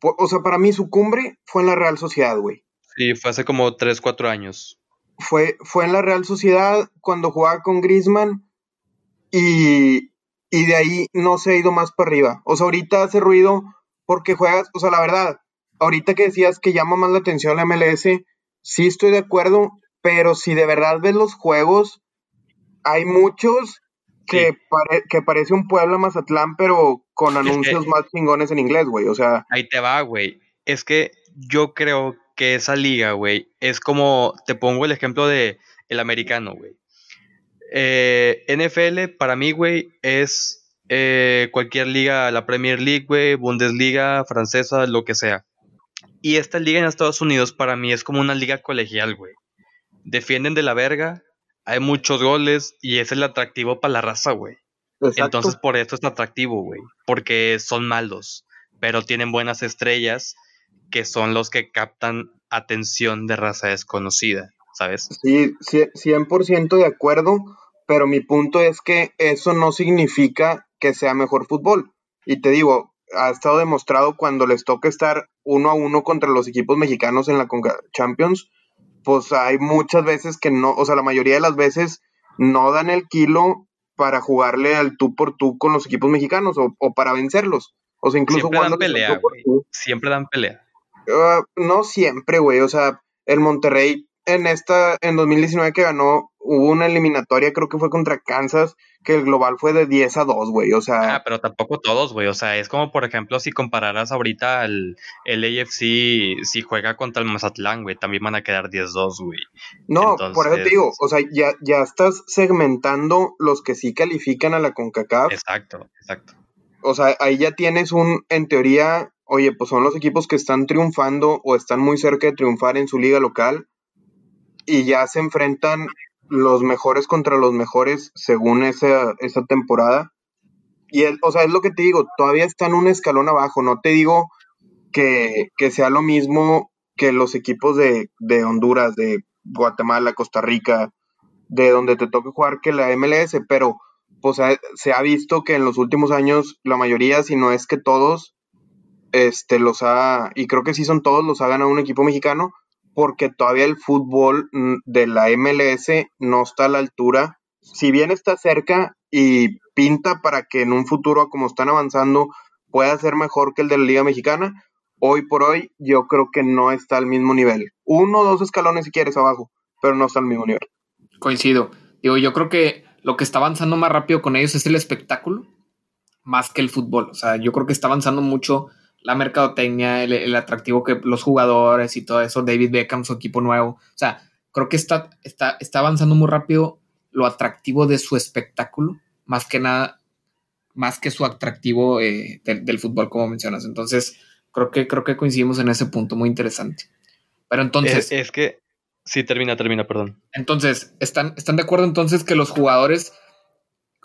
o sea, para mí su cumbre fue en la Real Sociedad, güey. Sí, fue hace como 3, 4 años. Fue, fue en la Real Sociedad cuando jugaba con Griezmann y, y de ahí no se ha ido más para arriba. O sea, ahorita hace ruido porque juegas, o sea, la verdad, ahorita que decías que llama más la atención la MLS, sí estoy de acuerdo, pero si de verdad ves los juegos, hay muchos que, que parece un pueblo Mazatlán, pero con anuncios más chingones en inglés, güey. O sea. Ahí te va, güey. Es que yo creo que esa liga, güey, es como, te pongo el ejemplo de el americano, güey. Eh, NFL para mí, güey, es eh, cualquier liga, la Premier League, güey, Bundesliga, francesa, lo que sea. Y esta liga en Estados Unidos para mí es como una liga colegial, güey. Defienden de la verga, hay muchos goles y es el atractivo para la raza, güey. Entonces por eso es atractivo, güey. Porque son malos, pero tienen buenas estrellas que son los que captan atención de raza desconocida, ¿sabes? Sí, 100% de acuerdo, pero mi punto es que eso no significa que sea mejor fútbol. Y te digo, ha estado demostrado cuando les toca estar uno a uno contra los equipos mexicanos en la Champions, pues hay muchas veces que no, o sea, la mayoría de las veces no dan el kilo para jugarle al tú por tú con los equipos mexicanos o, para vencerlos. O sea, incluso Siempre dan pelea, Siempre dan pelea. Ah, no siempre, güey. O sea, el Monterrey en esta, en 2019 que ganó, hubo una eliminatoria, creo que fue contra Kansas, que el global fue de 10 a 2, güey. O sea. Ah, pero tampoco todos, güey. O sea, es como, por ejemplo, si compararas ahorita el, el AFC, si juega contra el Mazatlán, güey, también van a quedar 10-2, güey. No, por eso te digo, o sea, ya, ya estás segmentando los que sí califican a la CONCACAF. Exacto, exacto. O sea, ahí ya tienes un, en teoría, oye, pues son los equipos que están triunfando o están muy cerca de triunfar en su liga local y ya se enfrentan los mejores contra los mejores según esa, esa temporada. Y, o sea, es lo que te digo, todavía están un escalón abajo, no te digo que, sea lo mismo que los equipos de, de, Honduras, de Guatemala, Costa Rica, de donde te toque jugar que la MLS, pero pues se ha visto que en los últimos años la mayoría, si no es que todos, este, los ha, y creo que sí son todos, los ha ganado un equipo mexicano, porque todavía el fútbol mm, de la MLS no está a la altura. Si bien está cerca y pinta para que en un futuro, como están avanzando, pueda ser mejor que el de la Liga Mexicana, hoy por hoy yo creo que no está al mismo nivel. Uno o dos escalones si quieres abajo, pero no está al mismo nivel. Coincido. Digo, yo creo que lo que está avanzando más rápido con ellos es el espectáculo, más que el fútbol. O sea, yo creo que está avanzando mucho la mercadotecnia, el, atractivo que los jugadores y todo eso, David Beckham, su equipo nuevo. O sea, creo que está, está, está avanzando muy rápido lo atractivo de su espectáculo, más que nada, más que su atractivo eh, del, fútbol, como mencionas. Entonces, creo que, creo que coincidimos en ese punto, muy interesante. Pero entonces. Es, que. Sí, termina, termina, perdón. Entonces, ¿están, ¿están de acuerdo entonces que los jugadores.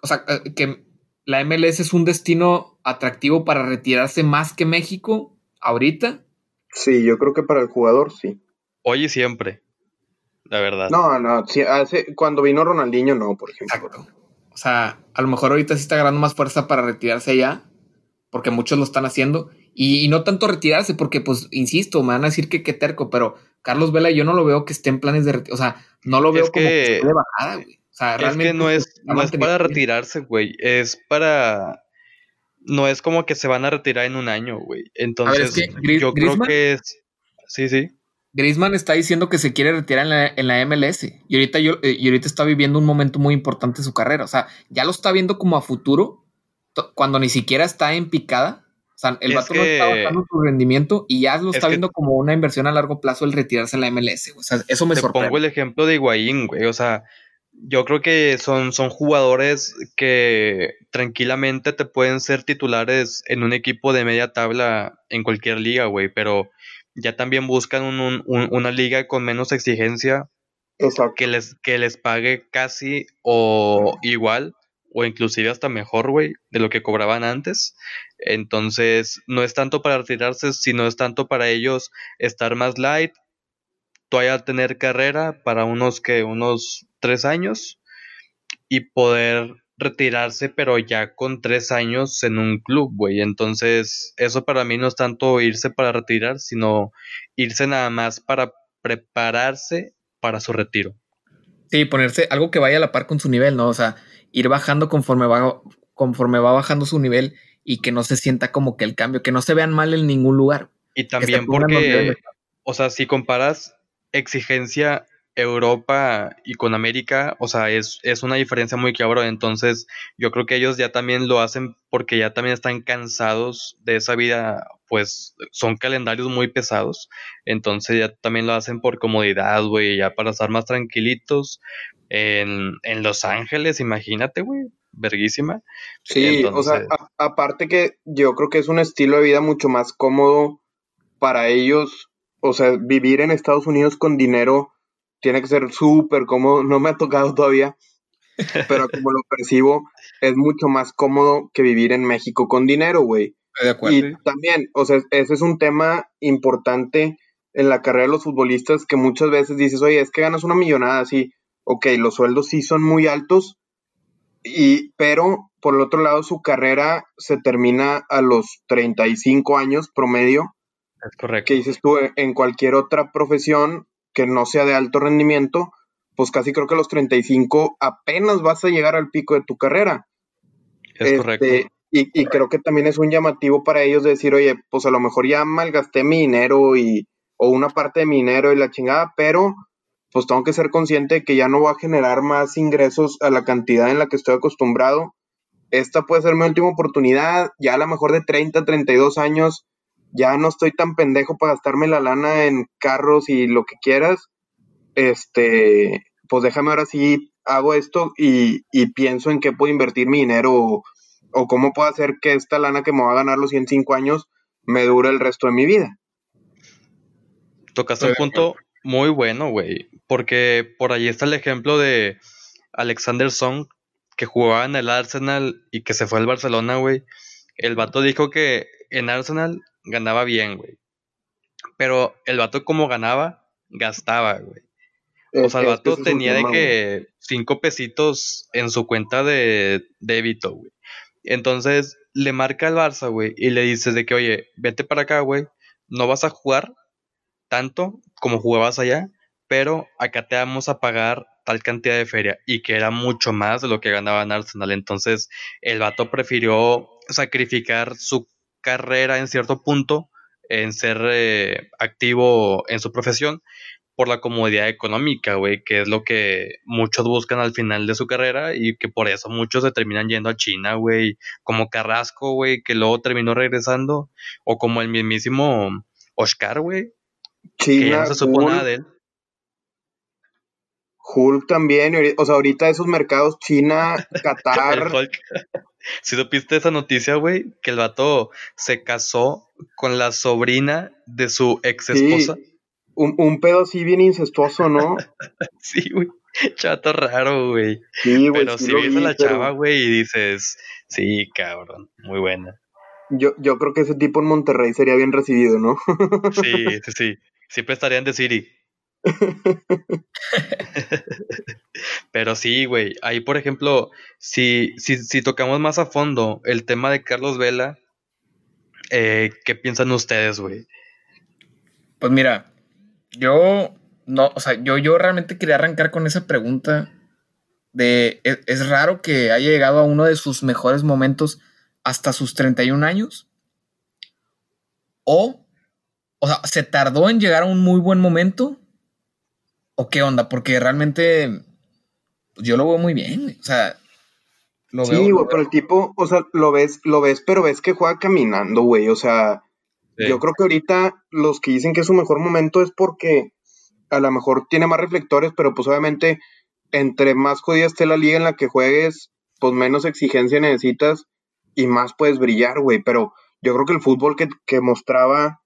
O sea, eh, que la MLS es un destino atractivo para retirarse más que México ahorita? Sí, yo creo que para el jugador sí. Hoy y siempre, la verdad. No, no, hace, cuando vino Ronaldinho no, por ejemplo. O sea, a lo mejor ahorita sí está ganando más fuerza para retirarse allá, porque muchos lo están haciendo. Y, no tanto retirarse, porque pues, insisto, me van a decir que qué terco, pero Carlos Vela yo no lo veo que esté en planes de retirarse. O sea, no lo veo como que de bajada, güey. O sea, es que no es, no es para retirarse, güey. Es para. No es como que se van a retirar en un año, güey. Entonces, yo creo que es. Sí, sí. Grisman está diciendo que se quiere retirar en la, MLS. Y ahorita, yo, eh, y ahorita está viviendo un momento muy importante en su carrera. O sea, ya lo está viendo como a futuro, cuando ni siquiera está en picada. O sea, el vato no está bajando su rendimiento y ya lo está viendo como una inversión a largo plazo el retirarse en la MLS. O sea, eso me te sorprende. pongo el ejemplo de Higuaín, güey. O sea, yo creo que son, son jugadores que tranquilamente te pueden ser titulares en un equipo de media tabla en cualquier liga, güey. Pero ya también buscan una liga con menos exigencia que les, que les pague casi o igual o inclusive hasta mejor, güey, de lo que cobraban antes. Entonces, no es tanto para retirarse, sino es tanto para ellos estar más light, todavía tener carrera para unos que unos tres años y poder retirarse, pero ya con tres años en un club, güey. Entonces, eso para mí no es tanto irse para retirar, sino irse nada más para prepararse para su retiro. Sí, ponerse algo que vaya a la par con su nivel, ¿no? O sea, ir bajando conforme va, conforme va bajando su nivel y que no se sienta como que el cambio, que no se vean mal en ningún lugar. Y también porque, o sea, si comparas exigencia Europa y con América, o sea, es, es una diferencia muy cabrón. Entonces, yo creo que ellos ya también lo hacen porque ya también están cansados de esa vida, pues son calendarios muy pesados. Entonces, ya también lo hacen por comodidad, güey, ya para estar más tranquilitos. En, en Los Ángeles, imagínate, güey, verguísima. Sí, o sea, aparte que yo creo que es un estilo de vida mucho más cómodo para ellos. O sea, vivir en Estados Unidos con dinero tiene que ser súper cómodo, no me ha tocado todavía, pero como lo percibo, es mucho más cómodo que vivir en México con dinero, güey. De acuerdo. Y también, o sea, ese es un tema importante en la carrera de los futbolistas que muchas veces dices, oye, es que ganas una millonada, así, ok, los sueldos sí son muy altos, y, pero por el otro lado su carrera se termina a los 35 años promedio. Es correcto. Que dices tú, en cualquier otra profesión que no sea de alto rendimiento, pues casi creo que a los 35 apenas vas a llegar al pico de tu carrera. Es este, correcto. Y, y, creo que también es un llamativo para ellos decir, oye, pues a lo mejor ya malgasté mi dinero y, o una parte de mi dinero y la chingada, pero pues tengo que ser consciente de que ya no va a generar más ingresos a la cantidad en la que estoy acostumbrado. Esta puede ser mi última oportunidad, ya a lo mejor de 30, 32 años, ya no estoy tan pendejo para gastarme la lana en carros y lo que quieras, este, pues déjame ahora sí hago esto y, pienso en qué puedo invertir mi dinero o, cómo puedo hacer que esta lana que me va a ganar los 105 años me dure el resto de mi vida. Tocaste un punto muy bueno, güey, porque por ahí está el ejemplo de Alexander Song, que jugaba en el Arsenal y que se fue al Barcelona, güey. El vato dijo que en Arsenal ganaba bien, güey. Pero el vato como ganaba, gastaba, güey. O sea, el vato tenía de que cinco pesitos en su cuenta de débito, güey. Entonces le marca al Barça, güey, y le dice de que, oye, vete para acá, güey. No vas a jugar tanto como jugabas allá, pero acá te vamos a pagar tal cantidad de feria y que era mucho más de lo que ganaba en Arsenal. Entonces el vato prefirió sacrificar su carrera en cierto punto en ser eh, activo en su profesión por la comodidad económica, güey, que es lo que muchos buscan al final de su carrera y que por eso muchos se terminan yendo a China, güey, como Carrasco, güey, que luego terminó regresando, o como el mismísimo Oscar, güey, que ya no se supo nada de él. Hulk también, o sea, ahorita esos mercados China, Qatar. Si supiste esa noticia, güey, que el vato se casó con la sobrina de su ex esposa. un, un, pedo así bien incestuoso, ¿no? sí, güey. Chato raro, güey. Sí, güey. Pero si ves a la chava, güey, y dices, sí, cabrón, muy buena. Yo, yo creo que ese tipo en Monterrey sería bien recibido, ¿no? sí, sí, sí. Siempre estarían de Siri. Pero sí, güey. Ahí, por ejemplo, si, si, si, tocamos más a fondo el tema de Carlos Vela, eh, ¿qué piensan ustedes, güey? Pues mira, yo no, o sea, yo, yo realmente quería arrancar con esa pregunta de, ¿es, ¿es, raro que haya llegado a uno de sus mejores momentos hasta sus 31 años? O, o sea, ¿se tardó en llegar a un muy buen momento? ¿O qué onda? Porque realmente pues, yo lo veo muy bien. O sea, Lo sí, güey, pero el tipo, o sea, lo ves, lo ves, pero ves que juega caminando, güey. O sea, yo creo que ahorita los que dicen que es su mejor momento es porque a lo mejor tiene más reflectores, pero pues obviamente entre más jodida esté la liga en la que juegues, pues menos exigencia necesitas y más puedes brillar, güey. Pero yo creo que el fútbol que, que, mostraba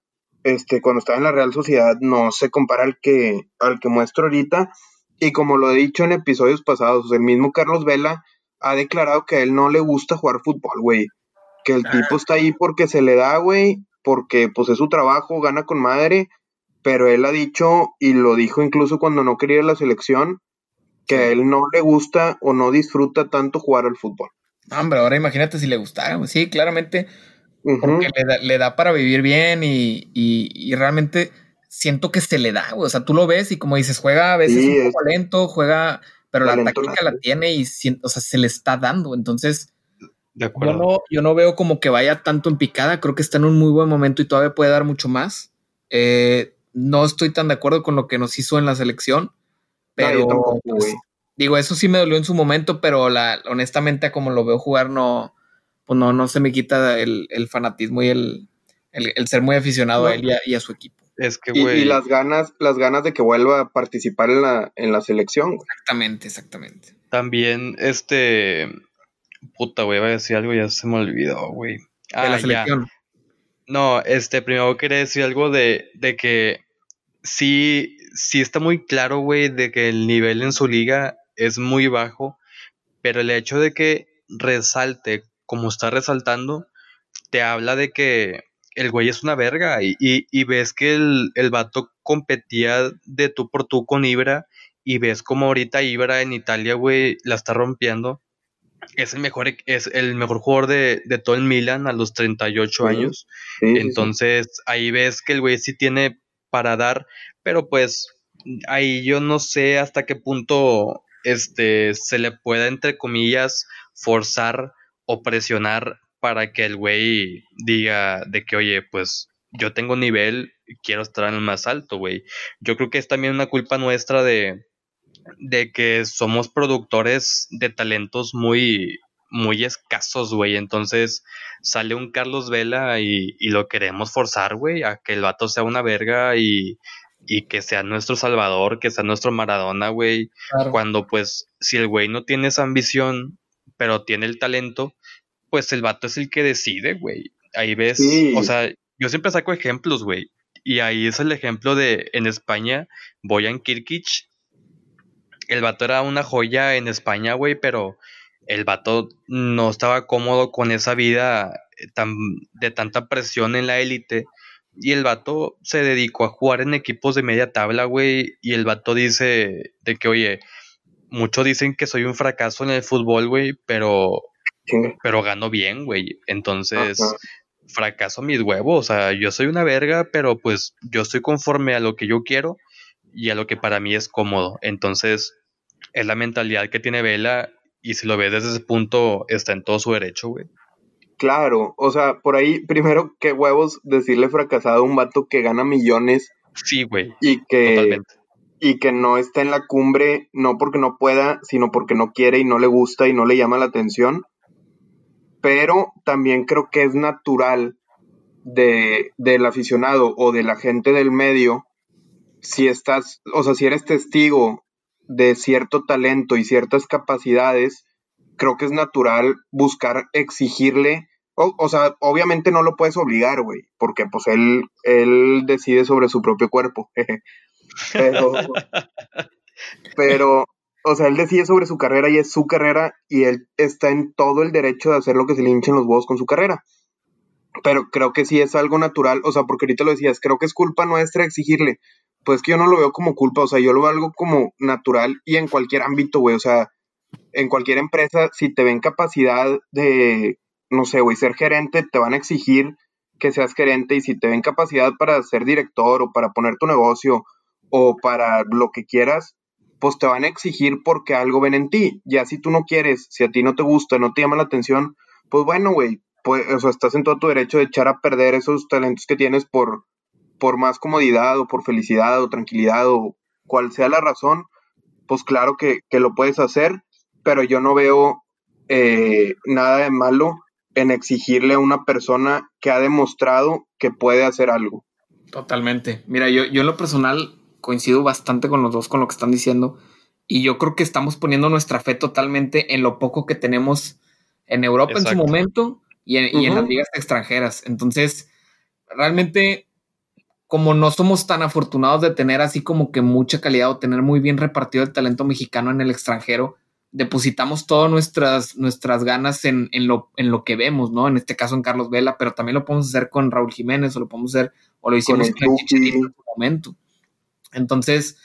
este, cuando estaba en la Real Sociedad no se compara al que, al que muestro ahorita. Y como lo he dicho en episodios pasados, el mismo Carlos Vela ha declarado que a él no le gusta jugar fútbol, güey. Que el tipo está ahí porque se le da, güey, porque pues es su trabajo, gana con madre, pero él ha dicho, y lo dijo incluso cuando no quería la selección, que a él no le gusta o no disfruta tanto jugar al fútbol. Hombre, ahora imagínate si le gustara, sí, claramente, porque le, da, para vivir bien y, realmente siento que se le da, güey. O sea, tú lo ves y como dices, juega a veces un poco lento, juega, pero la táctica la tiene y o sea, se le está dando. Entonces, Yo, no, yo no veo como que vaya tanto en picada. Creo que está en un muy buen momento y todavía puede dar mucho más. Eh, no estoy tan de acuerdo con lo que nos hizo en la selección, pero pues, digo, eso sí me dolió en su momento, pero la, honestamente, como lo veo jugar, no, pues no, no se me quita el, fanatismo y el, ser muy aficionado a él y a, su equipo. Es que, y, las ganas, las ganas de que vuelva a participar en la, en la selección. Exactamente, exactamente. También, este, puta, güey, voy a decir algo, ya se me olvidó, güey. de la ah, selección. No, este, primero quería decir algo de, de que sí, sí está muy claro, güey, de que el nivel en su liga es muy bajo, pero el hecho de que resalte como está resaltando, te habla de que el güey es una verga y, y, ves que el, el, vato competía de tú por tú con Ibra y ves como ahorita Ibra en Italia, güey, la está rompiendo. Es el mejor, es el mejor jugador de, de todo el Milan a los 38 años. Entonces ahí ves que el güey sí tiene para dar, pero pues ahí yo no sé hasta qué punto este se le pueda entre comillas forzar o presionar para que el güey diga de que oye, pues yo tengo nivel, quiero estar en el más alto, güey. Yo creo que es también una culpa nuestra de de que somos productores de talentos muy muy escasos, güey. Entonces sale un Carlos Vela y, lo queremos forzar, güey, a que el vato sea una verga y, que sea nuestro salvador, que sea nuestro Maradona, güey. Cuando pues si el güey no tiene esa ambición, pero tiene el talento, pues el vato es el que decide, güey. Ahí ves, o sea, yo siempre saco ejemplos, güey. Y ahí es el ejemplo de en España, Boyan Kirkic. El vato era una joya en España, güey, pero el vato no estaba cómodo con esa vida eh, tan, de tanta presión en la élite. Y el vato se dedicó a jugar en equipos de media tabla, güey. Y el vato dice de que, oye, muchos dicen que soy un fracaso en el fútbol, güey, pero, pero gano bien, güey. Entonces, fracaso mis huevos. O sea, yo soy una verga, pero pues yo estoy conforme a lo que yo quiero y a lo que para mí es cómodo. Entonces, es la mentalidad que tiene Vela y si lo ves desde ese punto, está en todo su derecho, güey. Claro, o sea, por ahí, primero, qué huevos decirle fracasado a un vato que gana millones. Sí, güey. Y que, y que no está en la cumbre, no porque no pueda, sino porque no quiere y no le gusta y no le llama la atención. Pero también creo que es natural de, del aficionado o de la gente del medio, si estás, o sea, si eres testigo de cierto talento y ciertas capacidades, creo que es natural buscar exigirle, o, sea, obviamente no lo puedes obligar, güey, porque pues él, él decide sobre su propio cuerpo. pero, pero, o sea, él decide sobre su carrera y es su carrera y él está en todo el derecho de hacer lo que se le hinchen los huevos con su carrera. Pero creo que sí es algo natural, o sea, porque ahorita lo decías, creo que es culpa nuestra exigirle, pues que yo no lo veo como culpa, o sea, yo lo veo algo como natural y en cualquier ámbito, güey, o sea, en cualquier empresa, si te ven capacidad de, no sé, güey, ser gerente, te van a exigir que seas gerente y si te ven capacidad para ser director o para poner tu negocio o para lo que quieras, pues te van a exigir porque algo ven en ti. Ya si tú no quieres, si a ti no te gusta, no te llama la atención, pues bueno, güey, pues, o sea, estás en todo tu derecho de echar a perder esos talentos que tienes por, por más comodidad o por felicidad o tranquilidad o cual sea la razón, pues claro que, lo puedes hacer, pero yo no veo eh, nada de malo en exigirle a una persona que ha demostrado que puede hacer algo. Totalmente. Mira, yo, yo en lo personal coincido bastante con los dos, con lo que están diciendo. Y yo creo que estamos poniendo nuestra fe totalmente en lo poco que tenemos en Europa en su momento y en, las ligas extranjeras. Entonces, realmente, como no somos tan afortunados de tener así como que mucha calidad o tener muy bien repartido el talento mexicano en el extranjero, depositamos todas nuestras, nuestras ganas en, lo, en lo que vemos, ¿no? En este caso en Carlos Vela, pero también lo podemos hacer con Raúl Jiménez o lo podemos hacer o lo hicimos con el en su momento. Entonces,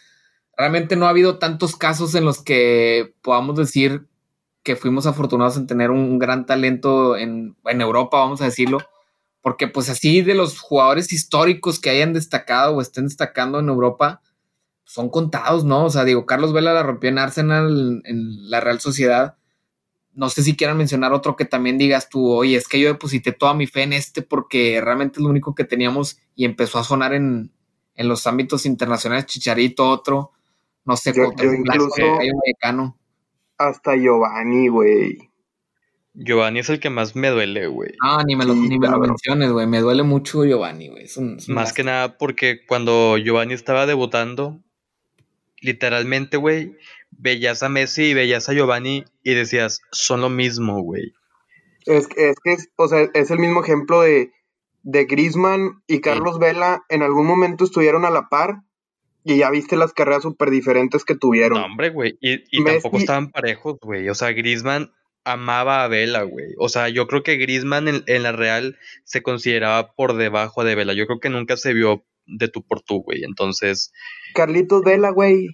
realmente no ha habido tantos casos en los que podamos decir que fuimos afortunados en tener un gran talento en, Europa, vamos a decirlo, porque pues así de los jugadores históricos que hayan destacado o estén destacando en Europa, son contados, ¿no? O sea, digo, Carlos Vela la rompió en Arsenal, en la Real Sociedad. No sé si quieran mencionar otro que también digas tú, oye, es que yo deposité toda mi fe en este porque realmente es lo único que teníamos y empezó a sonar en, en los ámbitos internacionales, Chicharito, otro, no sé, yo, incluso, hasta Giovanni, güey. Giovanni es el que más me duele, güey. Ah, ni me lo, ni me lo menciones, güey. Me duele mucho Giovanni, güey. más que nada porque cuando Giovanni estaba debutando, literalmente, güey, veías a Messi y veías a Giovanni y decías, son lo mismo, güey. Es, es que, o sea, es el mismo ejemplo de, de Grisman y Carlos Vela en algún momento estuvieron a la par y ya viste las carreras súper diferentes que tuvieron. No, hombre, güey. Y, y tampoco estaban parejos, güey. O sea, Grisman amaba a Vela, güey. O sea, yo creo que Grisman en, en, la Real se consideraba por debajo de Vela. Yo creo que nunca se vio de tú por tú, güey. Entonces. Carlitos Vela, güey.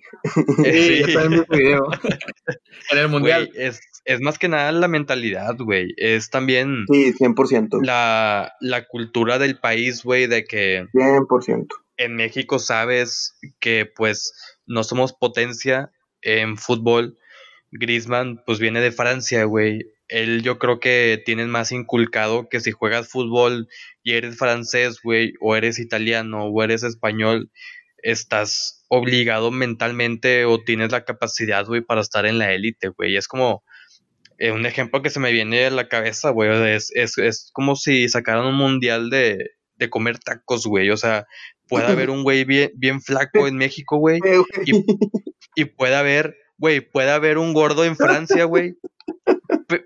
Sí, está en mi video. en el mundial. es, es, más que nada la mentalidad, güey. Es también. Sí, 100%. La, la cultura del país, güey, de que. 100%. En México sabes que, pues, no somos potencia en fútbol. Grisman, pues, viene de Francia, güey él yo creo que tiene más inculcado que si juegas fútbol y eres francés, güey, o eres italiano, o eres español, estás obligado mentalmente o tienes la capacidad, güey, para estar en la élite, güey. Es como eh, un ejemplo que se me viene a la cabeza, güey. Es, es, como si sacaran un mundial de, de comer tacos, güey. O sea, puede haber un güey bien, bien flaco en México, güey. Y, y puede haber, güey, puede haber un gordo en Francia, güey.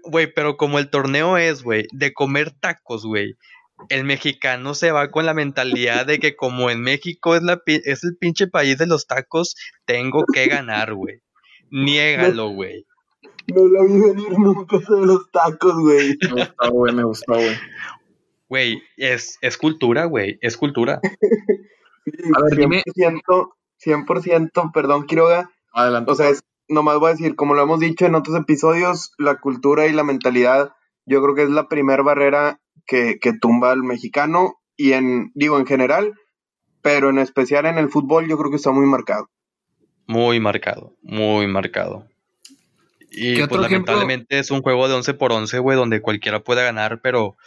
Güey, pero como el torneo es, güey, de comer tacos, güey. El mexicano se va con la mentalidad de que como en México es, la, es el pinche país de los tacos, tengo que ganar, güey. Niégalo, güey. No, la vi venir nunca de los tacos, güey. Me gustó, güey, me gustó, güey. Güey, es, es cultura, güey, es cultura. A ver, 100%, dime. 100%, perdón, Quiroga. Adelante. O sea, es nomás voy a decir, como lo hemos dicho en otros episodios, la cultura y la mentalidad, yo creo que es la primera barrera que, tumba al mexicano y en, digo, en general, pero en especial en el fútbol yo creo que está muy marcado. Muy marcado, muy marcado. Y pues lamentablemente es un juego de 11 por 11, güey, donde cualquiera puede ganar, pero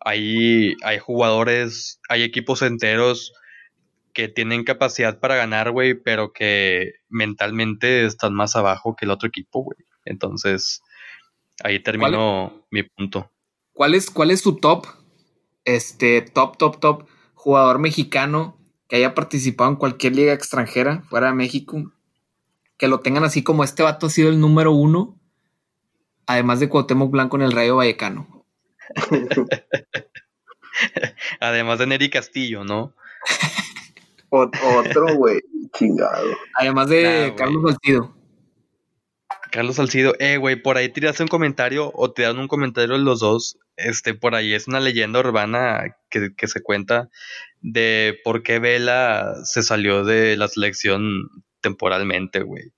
ahí hay jugadores, hay equipos enteros que tienen capacidad para ganar, güey, pero que mentalmente están más abajo que el otro equipo, güey. Entonces, ahí terminó mi punto. ¿Cuál es, ¿Cuál es su top? Este, top, top, top jugador mexicano que haya participado en cualquier liga extranjera fuera de México. Que lo tengan así como este vato ha sido el número uno. Además de Cuauhtémoc Blanco en el Rayo Vallecano. además de Neri Castillo, ¿no? otro, güey, chingado. Además de Carlos Salcido. Carlos Salcido, eh, güey, por ahí tiraste un comentario o te dan un comentario los dos. Este, por ahí es una leyenda urbana que, se cuenta de por qué Vela se salió de la selección temporalmente, güey.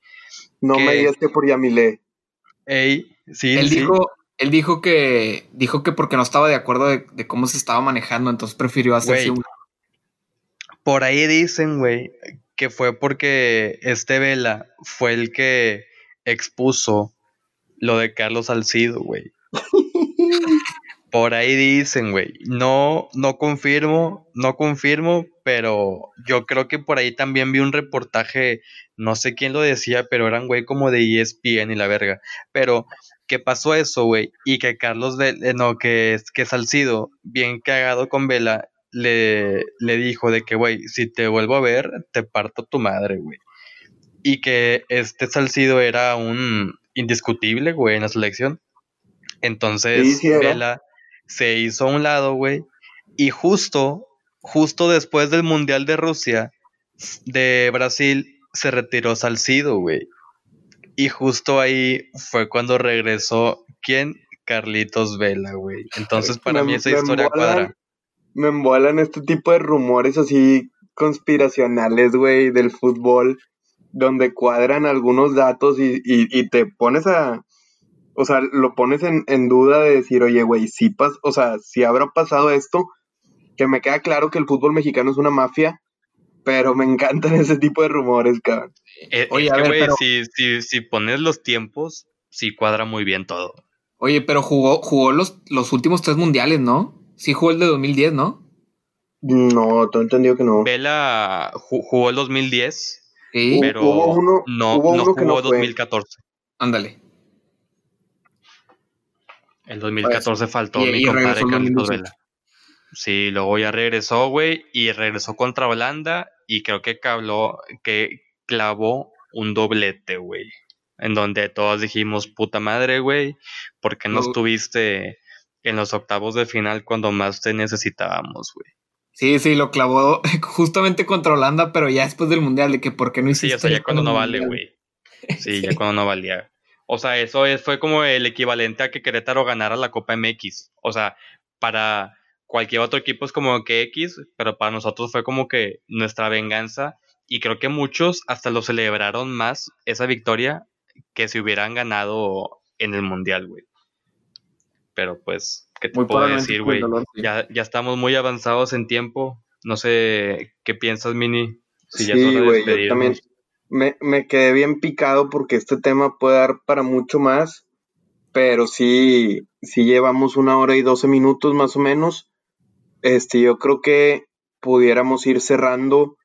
No me digas que por Yamile. Ey, sí, él dijo, él dijo que dijo que porque no estaba de acuerdo de, cómo se estaba manejando, entonces prefirió hacerse un por ahí dicen, güey, que fue porque este Vela fue el que expuso lo de Carlos Salcido, güey. Por ahí dicen, güey. No, no confirmo, no confirmo, pero yo creo que por ahí también vi un reportaje, no sé quién lo decía, pero eran güey como de ESPN y la verga. Pero que pasó eso, güey, y que Carlos, Vela, eh, no, que, que Salcido, bien cagado con Vela, le, le dijo de que, güey, si te vuelvo a ver, te parto tu madre, güey. Y que este Salcido era un indiscutible, güey, en la selección. Entonces, Vela se hizo a un lado, güey, y justo, justo después del Mundial de Rusia, de Brasil, se retiró Salcido, güey. Y justo ahí fue cuando regresó, ¿quién? Carlitos Vela, güey. Entonces, para mí esa historia cuadra. Me embolan este tipo de rumores así conspiracionales, güey, del fútbol, donde cuadran algunos datos y, y, te pones a, o sea, lo pones en, en duda de decir, oye, güey, si pas, o sea, si habrá pasado esto, que me queda claro que el fútbol mexicano es una mafia, pero me encantan ese tipo de rumores, cabrón. Eh, oye, a ver, si, si, si, pones los tiempos, sí cuadra muy bien todo. Oye, pero jugó, jugó los, los últimos tres mundiales, ¿no? Sí jugó el de 2010, ¿no? No, he entendido que no. Vela jugó el 2010, ¿Sí? pero uno, no, no jugó 2014. Ándale. El 2014 pues, faltó mi compadre Carlitos Vela. Sí, luego ya regresó, güey, y regresó contra Holanda y creo que, cabló, que clavó un doblete, güey. En donde todos dijimos, puta madre, güey, ¿por qué no, estuviste en los octavos de final cuando más te necesitábamos, güey? Sí, sí, lo clavó justamente contra Holanda, pero ya después del Mundial, de que por qué no hiciste. Sí, o sea, ya cuando no vale, güey. Sí, ya cuando no valía. O sea, eso fue como el equivalente a que Querétaro ganara la Copa MX. O sea, para cualquier otro equipo es como que X, pero para nosotros fue como que nuestra venganza y creo que muchos hasta lo celebraron más esa victoria que si hubieran ganado en el Mundial, güey. Pero pues, ¿qué te puedo decir, güey? Ya, ya estamos muy avanzados en tiempo. No sé qué piensas, Mini. Si ya sí, güey, yo también me, me quedé bien picado porque este tema puede dar para mucho más, pero sí, sí llevamos una hora y doce minutos más o menos. Este, yo creo que pudiéramos ir cerrando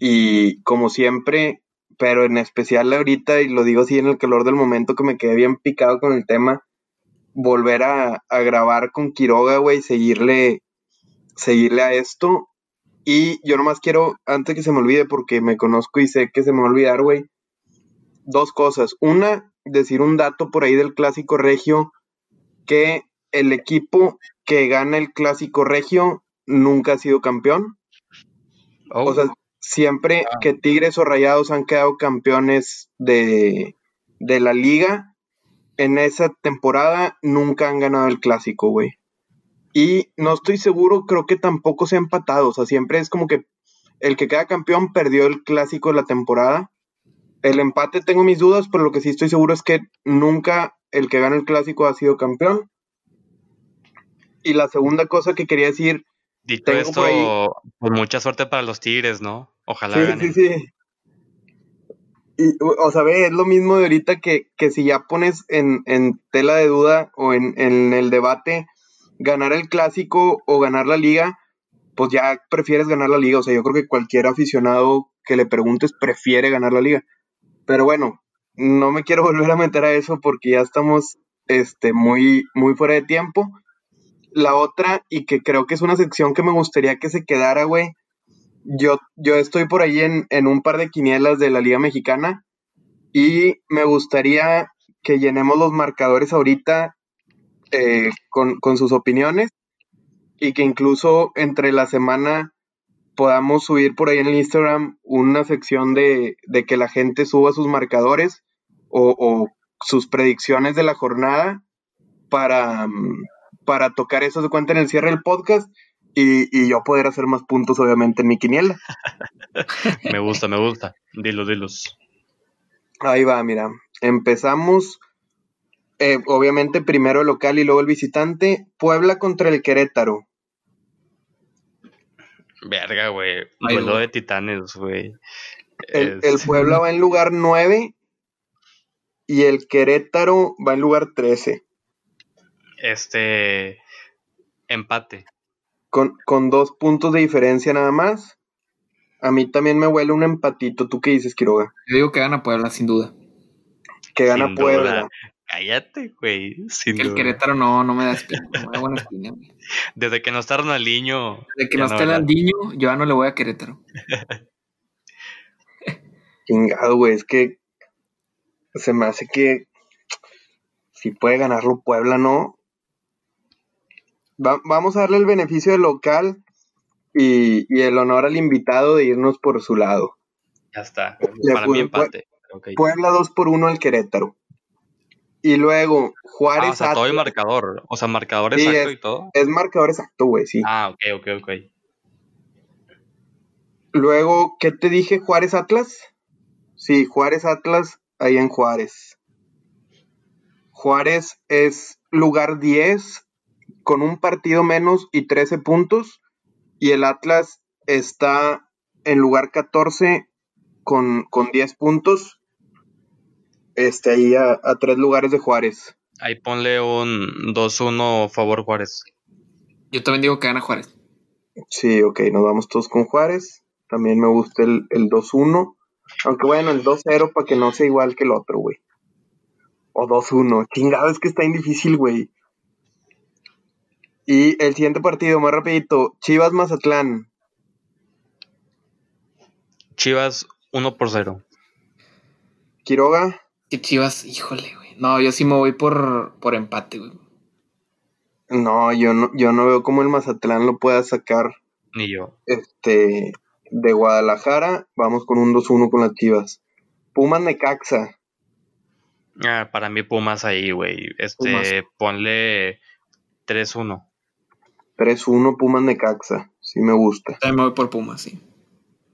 y como siempre, pero en especial ahorita, y lo digo así en el calor del momento que me quedé bien picado con el tema, volver a, grabar con Quiroga, güey, seguirle, seguirle a esto. Y yo nomás quiero, antes que se me olvide, porque me conozco y sé que se me va a olvidar, güey, dos cosas. Una, decir un dato por ahí del clásico regio, que el equipo que gana el clásico regio nunca ha sido campeón. O sea, oh. Siempre ah. que Tigres o Rayados han quedado campeones de, la liga, en esa temporada nunca han ganado el clásico, güey. Y no estoy seguro, creo que tampoco se ha empatado. O sea, siempre es como que el que queda campeón perdió el clásico de la temporada. El empate tengo mis dudas, pero lo que sí estoy seguro es que nunca el que gana el clásico ha sido campeón. Y la segunda cosa que quería decir Dicho esto, pues mucha suerte para los Tigres, ¿no? Ojalá sí, Sí, sí. Y, o sea, ve, es lo mismo de ahorita que, que si ya pones en, tela de duda o en, en, el debate ganar el clásico o ganar la liga, pues ya prefieres ganar la liga. O sea, yo creo que cualquier aficionado que le preguntes prefiere ganar la liga. Pero bueno, no me quiero volver a meter a eso porque ya estamos este, muy, muy fuera de tiempo la otra, y que creo que es una sección que me gustaría que se quedara, güey. Yo, yo estoy por ahí en, en un par de quinielas de la Liga Mexicana y me gustaría que llenemos los marcadores ahorita eh, con, con, sus opiniones y que incluso entre la semana podamos subir por ahí en el Instagram una sección de, de que la gente suba sus marcadores o, sus predicciones de la jornada para, mm, para tocar eso de cuenta en el cierre del podcast y, yo poder hacer más puntos, obviamente, en mi quiniela. me gusta, me gusta. Dilos, dilos. Ahí va, mira. Empezamos, eh, obviamente, primero el local y luego el visitante. Puebla contra el Querétaro. Verga, güey. Vuelo de titanes, güey. El, el, Puebla va en lugar 9 y el Querétaro va en lugar 13. Este. Empate. Con, dos puntos de diferencia nada más. A mí también me huele un empatito. ¿Tú qué dices, Quiroga? Yo digo que gana Puebla, sin duda. Que gana Sin Puebla. duda. Cállate, güey. Sin Que el duda. Querétaro no, no me da espina. No me da buena espina, güey. Desde que no está Ronaldinho. De que no esté el ¿verdad? Aldiño, yo ya no le voy a Querétaro. Chingado, güey. Es que se me hace que si puede ganarlo Puebla, ¿no? Va- vamos a darle el beneficio del local y, y el honor al invitado de irnos por su lado. Ya está. Le Para mí empate. Puebla 2 por 1 al Querétaro. Y luego Ah, Juárez o sea, todo el marcador. O sea, marcador Sí, exacto es- y todo. Es marcador exacto, güey, sí. Ah, ok, ok, ok. Luego, ¿qué te dije? ¿Juárez Atlas? Sí, Juárez Atlas, ahí en Juárez. Juárez es lugar 10 con un partido menos y 13 puntos. Y el Atlas está en lugar 14 con, con 10 puntos. Este, ahí a, a tres lugares de Juárez. Ahí ponle un 2-1 favor Juárez. Yo también digo que gana Juárez. Sí, ok, nos vamos todos con Juárez. También me gusta el, el 2-1. Aunque bueno, el 2-0 para que no sea igual que el otro, güey. O 2-1. Chingado, es que está difícil, güey. Y el siguiente partido, más rapidito. Chivas Mazatlán. Chivas 1 por 0. Quiroga. Que Chivas, híjole, güey. No, yo sí me voy por, por empate, güey. No, yo no, yo no veo cómo el Mazatlán lo pueda sacar Ni yo. este, de Guadalajara. Vamos con un 2-1 con las Chivas. Pumas Necaxa. Ah, para mí Pumas ahí, güey. Este, Pumas. ponle 3-1. 3-1 Pumas Necaxa. Sí me gusta. También me voy por Pumas, sí.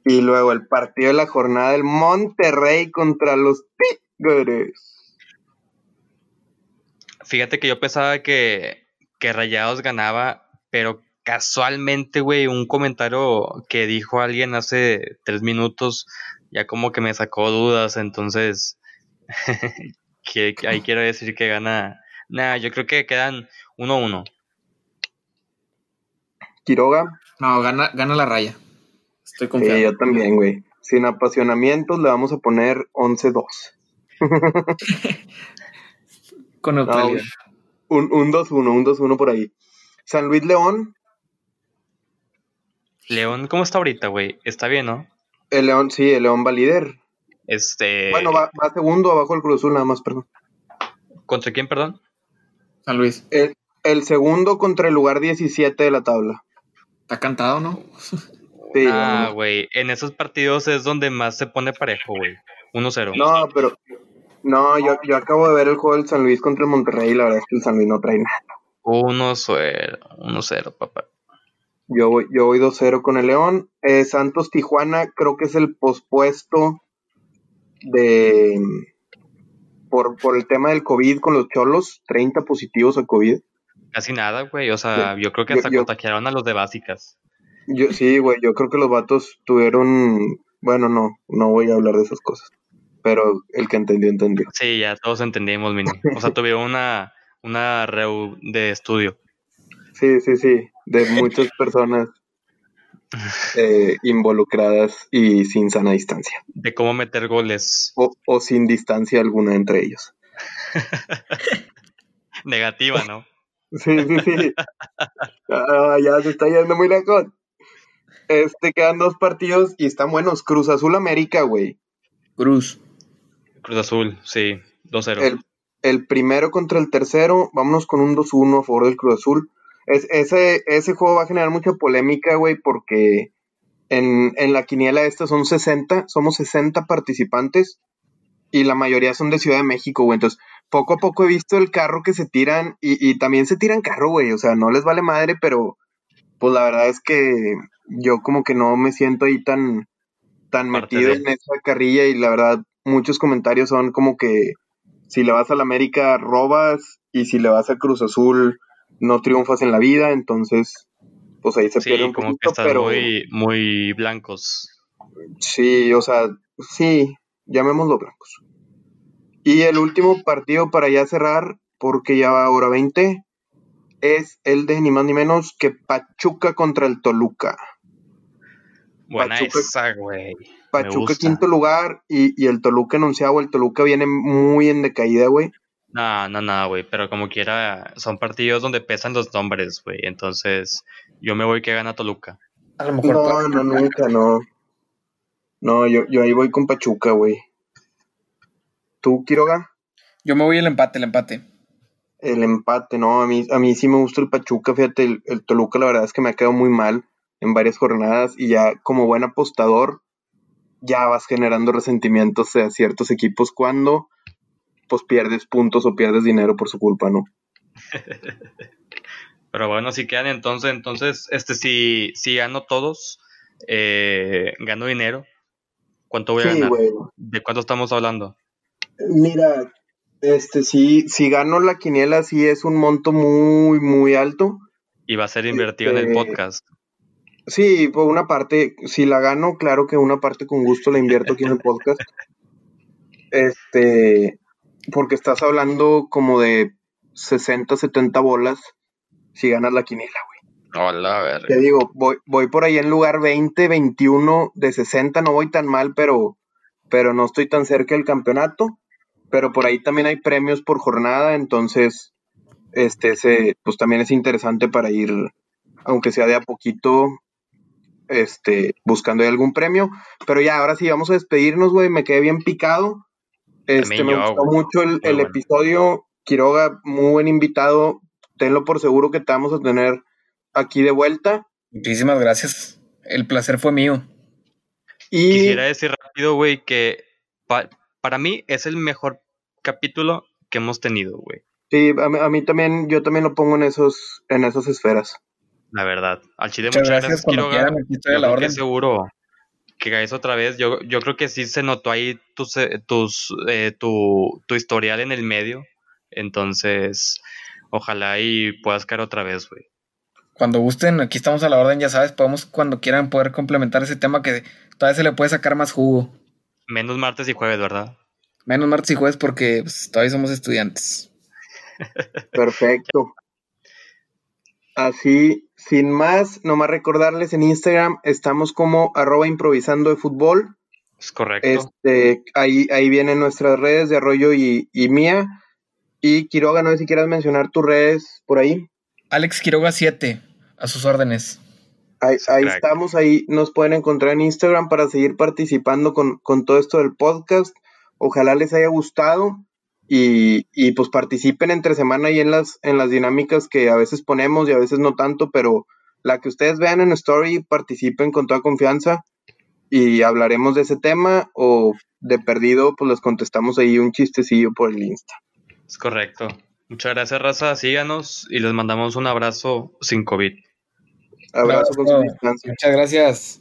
Y luego el partido de la jornada del Monterrey contra los Tigres. Fíjate que yo pensaba que, que Rayados ganaba, pero casualmente, güey, un comentario que dijo alguien hace tres minutos ya como que me sacó dudas, entonces que, que ahí quiero decir que gana. Nah, yo creo que quedan 1-1. Quiroga. No, gana, gana la raya. Estoy Sí, confiado. yo también, güey. Sin apasionamientos le vamos a poner 11-2. Con No, neutralidad. un un 2-1, un 2-1 por ahí. San Luis León. León, ¿cómo está ahorita, güey? Está bien, ¿no? El León, sí, el León va líder. Este. Bueno, va, va segundo abajo el Cruz Azul, nada más, perdón. ¿Contra quién, perdón? San Luis. El, el segundo contra el lugar 17 de la tabla. Está cantado, ¿no? Sí, ah, no, güey. En esos partidos es donde más se pone parejo, güey. 1-0. no, pero. No, yo, yo acabo de ver el juego del San Luis contra el Monterrey y la verdad es que el San Luis no trae nada. 1-0. 1-0, papá. Yo voy, yo voy 2-0 con el León. Eh, Santos Tijuana, creo que es el pospuesto de. Por, por el tema del COVID con los cholos, 30 positivos a COVID. Casi nada, güey. O sea, yo creo que hasta yo- contagiaron a los de básicas. Yo, sí, güey, yo creo que los vatos tuvieron. Bueno, no, no voy a hablar de esas cosas. Pero el que entendió, entendió. Sí, ya todos entendimos, Mini. O sea, tuvieron una, una reu de estudio. Sí, sí, sí, de muchas personas eh, involucradas y sin sana distancia. De cómo meter goles. O, o sin distancia alguna entre ellos. Negativa, ¿no? Sí, sí, sí. Ah, ya se está yendo muy lejos. Este, quedan dos partidos y están buenos. Cruz Azul América, güey. Cruz. Cruz Azul, sí. 2-0. El, el primero contra el tercero. Vámonos con un 2-1 a favor del Cruz Azul. Es, ese, ese juego va a generar mucha polémica, güey, porque en, en la quiniela esta son 60, somos 60 participantes y la mayoría son de Ciudad de México, güey. Entonces, poco a poco he visto el carro que se tiran y, y también se tiran carro, güey. O sea, no les vale madre, pero pues la verdad es que yo como que no me siento ahí tan, tan Parte metido de. en esa carrilla y la verdad muchos comentarios son como que si le vas a la América robas y si le vas a Cruz Azul no triunfas en la vida, entonces pues ahí se pierde Sí, un como que poquito, están pero muy, muy blancos. sí, o sea, sí, llamémoslo blancos. Y el último partido para ya cerrar, porque ya va hora 20, es el de ni más ni menos que Pachuca contra el Toluca. Buena Pachuca- esa, güey. Pachuca quinto lugar y, y el Toluca anunciado, el Toluca viene muy en decaída, güey. No, no, no, güey, pero como quiera, son partidos donde pesan los nombres, güey. Entonces, yo me voy que gana Toluca. A lo mejor No, no, nunca, no. No, yo, yo ahí voy con Pachuca, güey. ¿Tú, Quiroga? Yo me voy el empate, el empate. El empate, no, a mí, a mí sí me gusta el Pachuca, fíjate, el, el Toluca la verdad es que me ha quedado muy mal en varias jornadas y ya como buen apostador ya vas generando resentimientos a ciertos equipos cuando pues pierdes puntos o pierdes dinero por su culpa, ¿no? Pero bueno, si quedan entonces, entonces, este, si, si gano todos, eh, gano dinero. ¿Cuánto voy a Sí, ganar? ¿De cuánto estamos hablando? Mira, este sí, si gano la quiniela sí es un monto muy, muy alto. Y va a ser invertido en el Este, podcast. Sí, por una parte, si la gano, claro que una parte con gusto la invierto aquí en el podcast. Este, porque estás hablando como de 60, 70 bolas si ganas la quiniela, güey. Hola, verga. Te digo, voy, voy por ahí en lugar 20, 21 de 60, no voy tan mal, pero, pero no estoy tan cerca del campeonato. Pero por ahí también hay premios por jornada, entonces, este, ese, pues también es interesante para ir, aunque sea de a poquito, este, buscando ahí algún premio. Pero ya, ahora sí, vamos a despedirnos, güey, me quedé bien picado. Este, me yo, gustó mucho el, Muy el bueno. episodio. Quiroga, muy buen invitado. Tenlo por seguro que te vamos a tener aquí de vuelta. Muchísimas gracias. El placer fue mío. Y Quisiera decir rápido, güey, que pa- para mí es el mejor capítulo que hemos tenido, güey. sí, a, mí- a mí también, yo también lo pongo en esos, en esas esferas. La verdad. Al chile, Muchas muchas, gracias, gracias, Quiroga. quieran, la que seguro que caes otra vez. Yo, yo creo que sí se notó ahí tus, eh, tus, eh, tu, tu historial en el medio. Entonces, ojalá y puedas caer otra vez, güey. Cuando gusten, aquí estamos a la orden, ya sabes, podemos cuando quieran poder complementar ese tema que todavía se le puede sacar más jugo. Menos martes y jueves, ¿verdad? Menos martes y jueves porque pues, todavía somos estudiantes. Perfecto. Así, sin más, nomás recordarles en Instagram estamos como arroba improvisando de fútbol. Es correcto. Este, ahí, ahí vienen nuestras redes de Arroyo y, y mía. Y Quiroga, no sé si quieras mencionar tus redes por ahí. Alex Quiroga 7, a sus órdenes. Ahí, Es ahí estamos, ahí nos pueden encontrar en Instagram para seguir participando con, con todo esto del podcast. Ojalá les haya gustado y, y, pues participen entre semana y en las, en las dinámicas que a veces ponemos y a veces no tanto, pero la que ustedes vean en Story, participen con toda confianza y hablaremos de ese tema o de perdido, pues les contestamos ahí un chistecillo por el Insta. Es correcto. Muchas gracias, raza. Síganos y les mandamos un abrazo sin COVID. Abrazo con su distancia. Muchas gracias.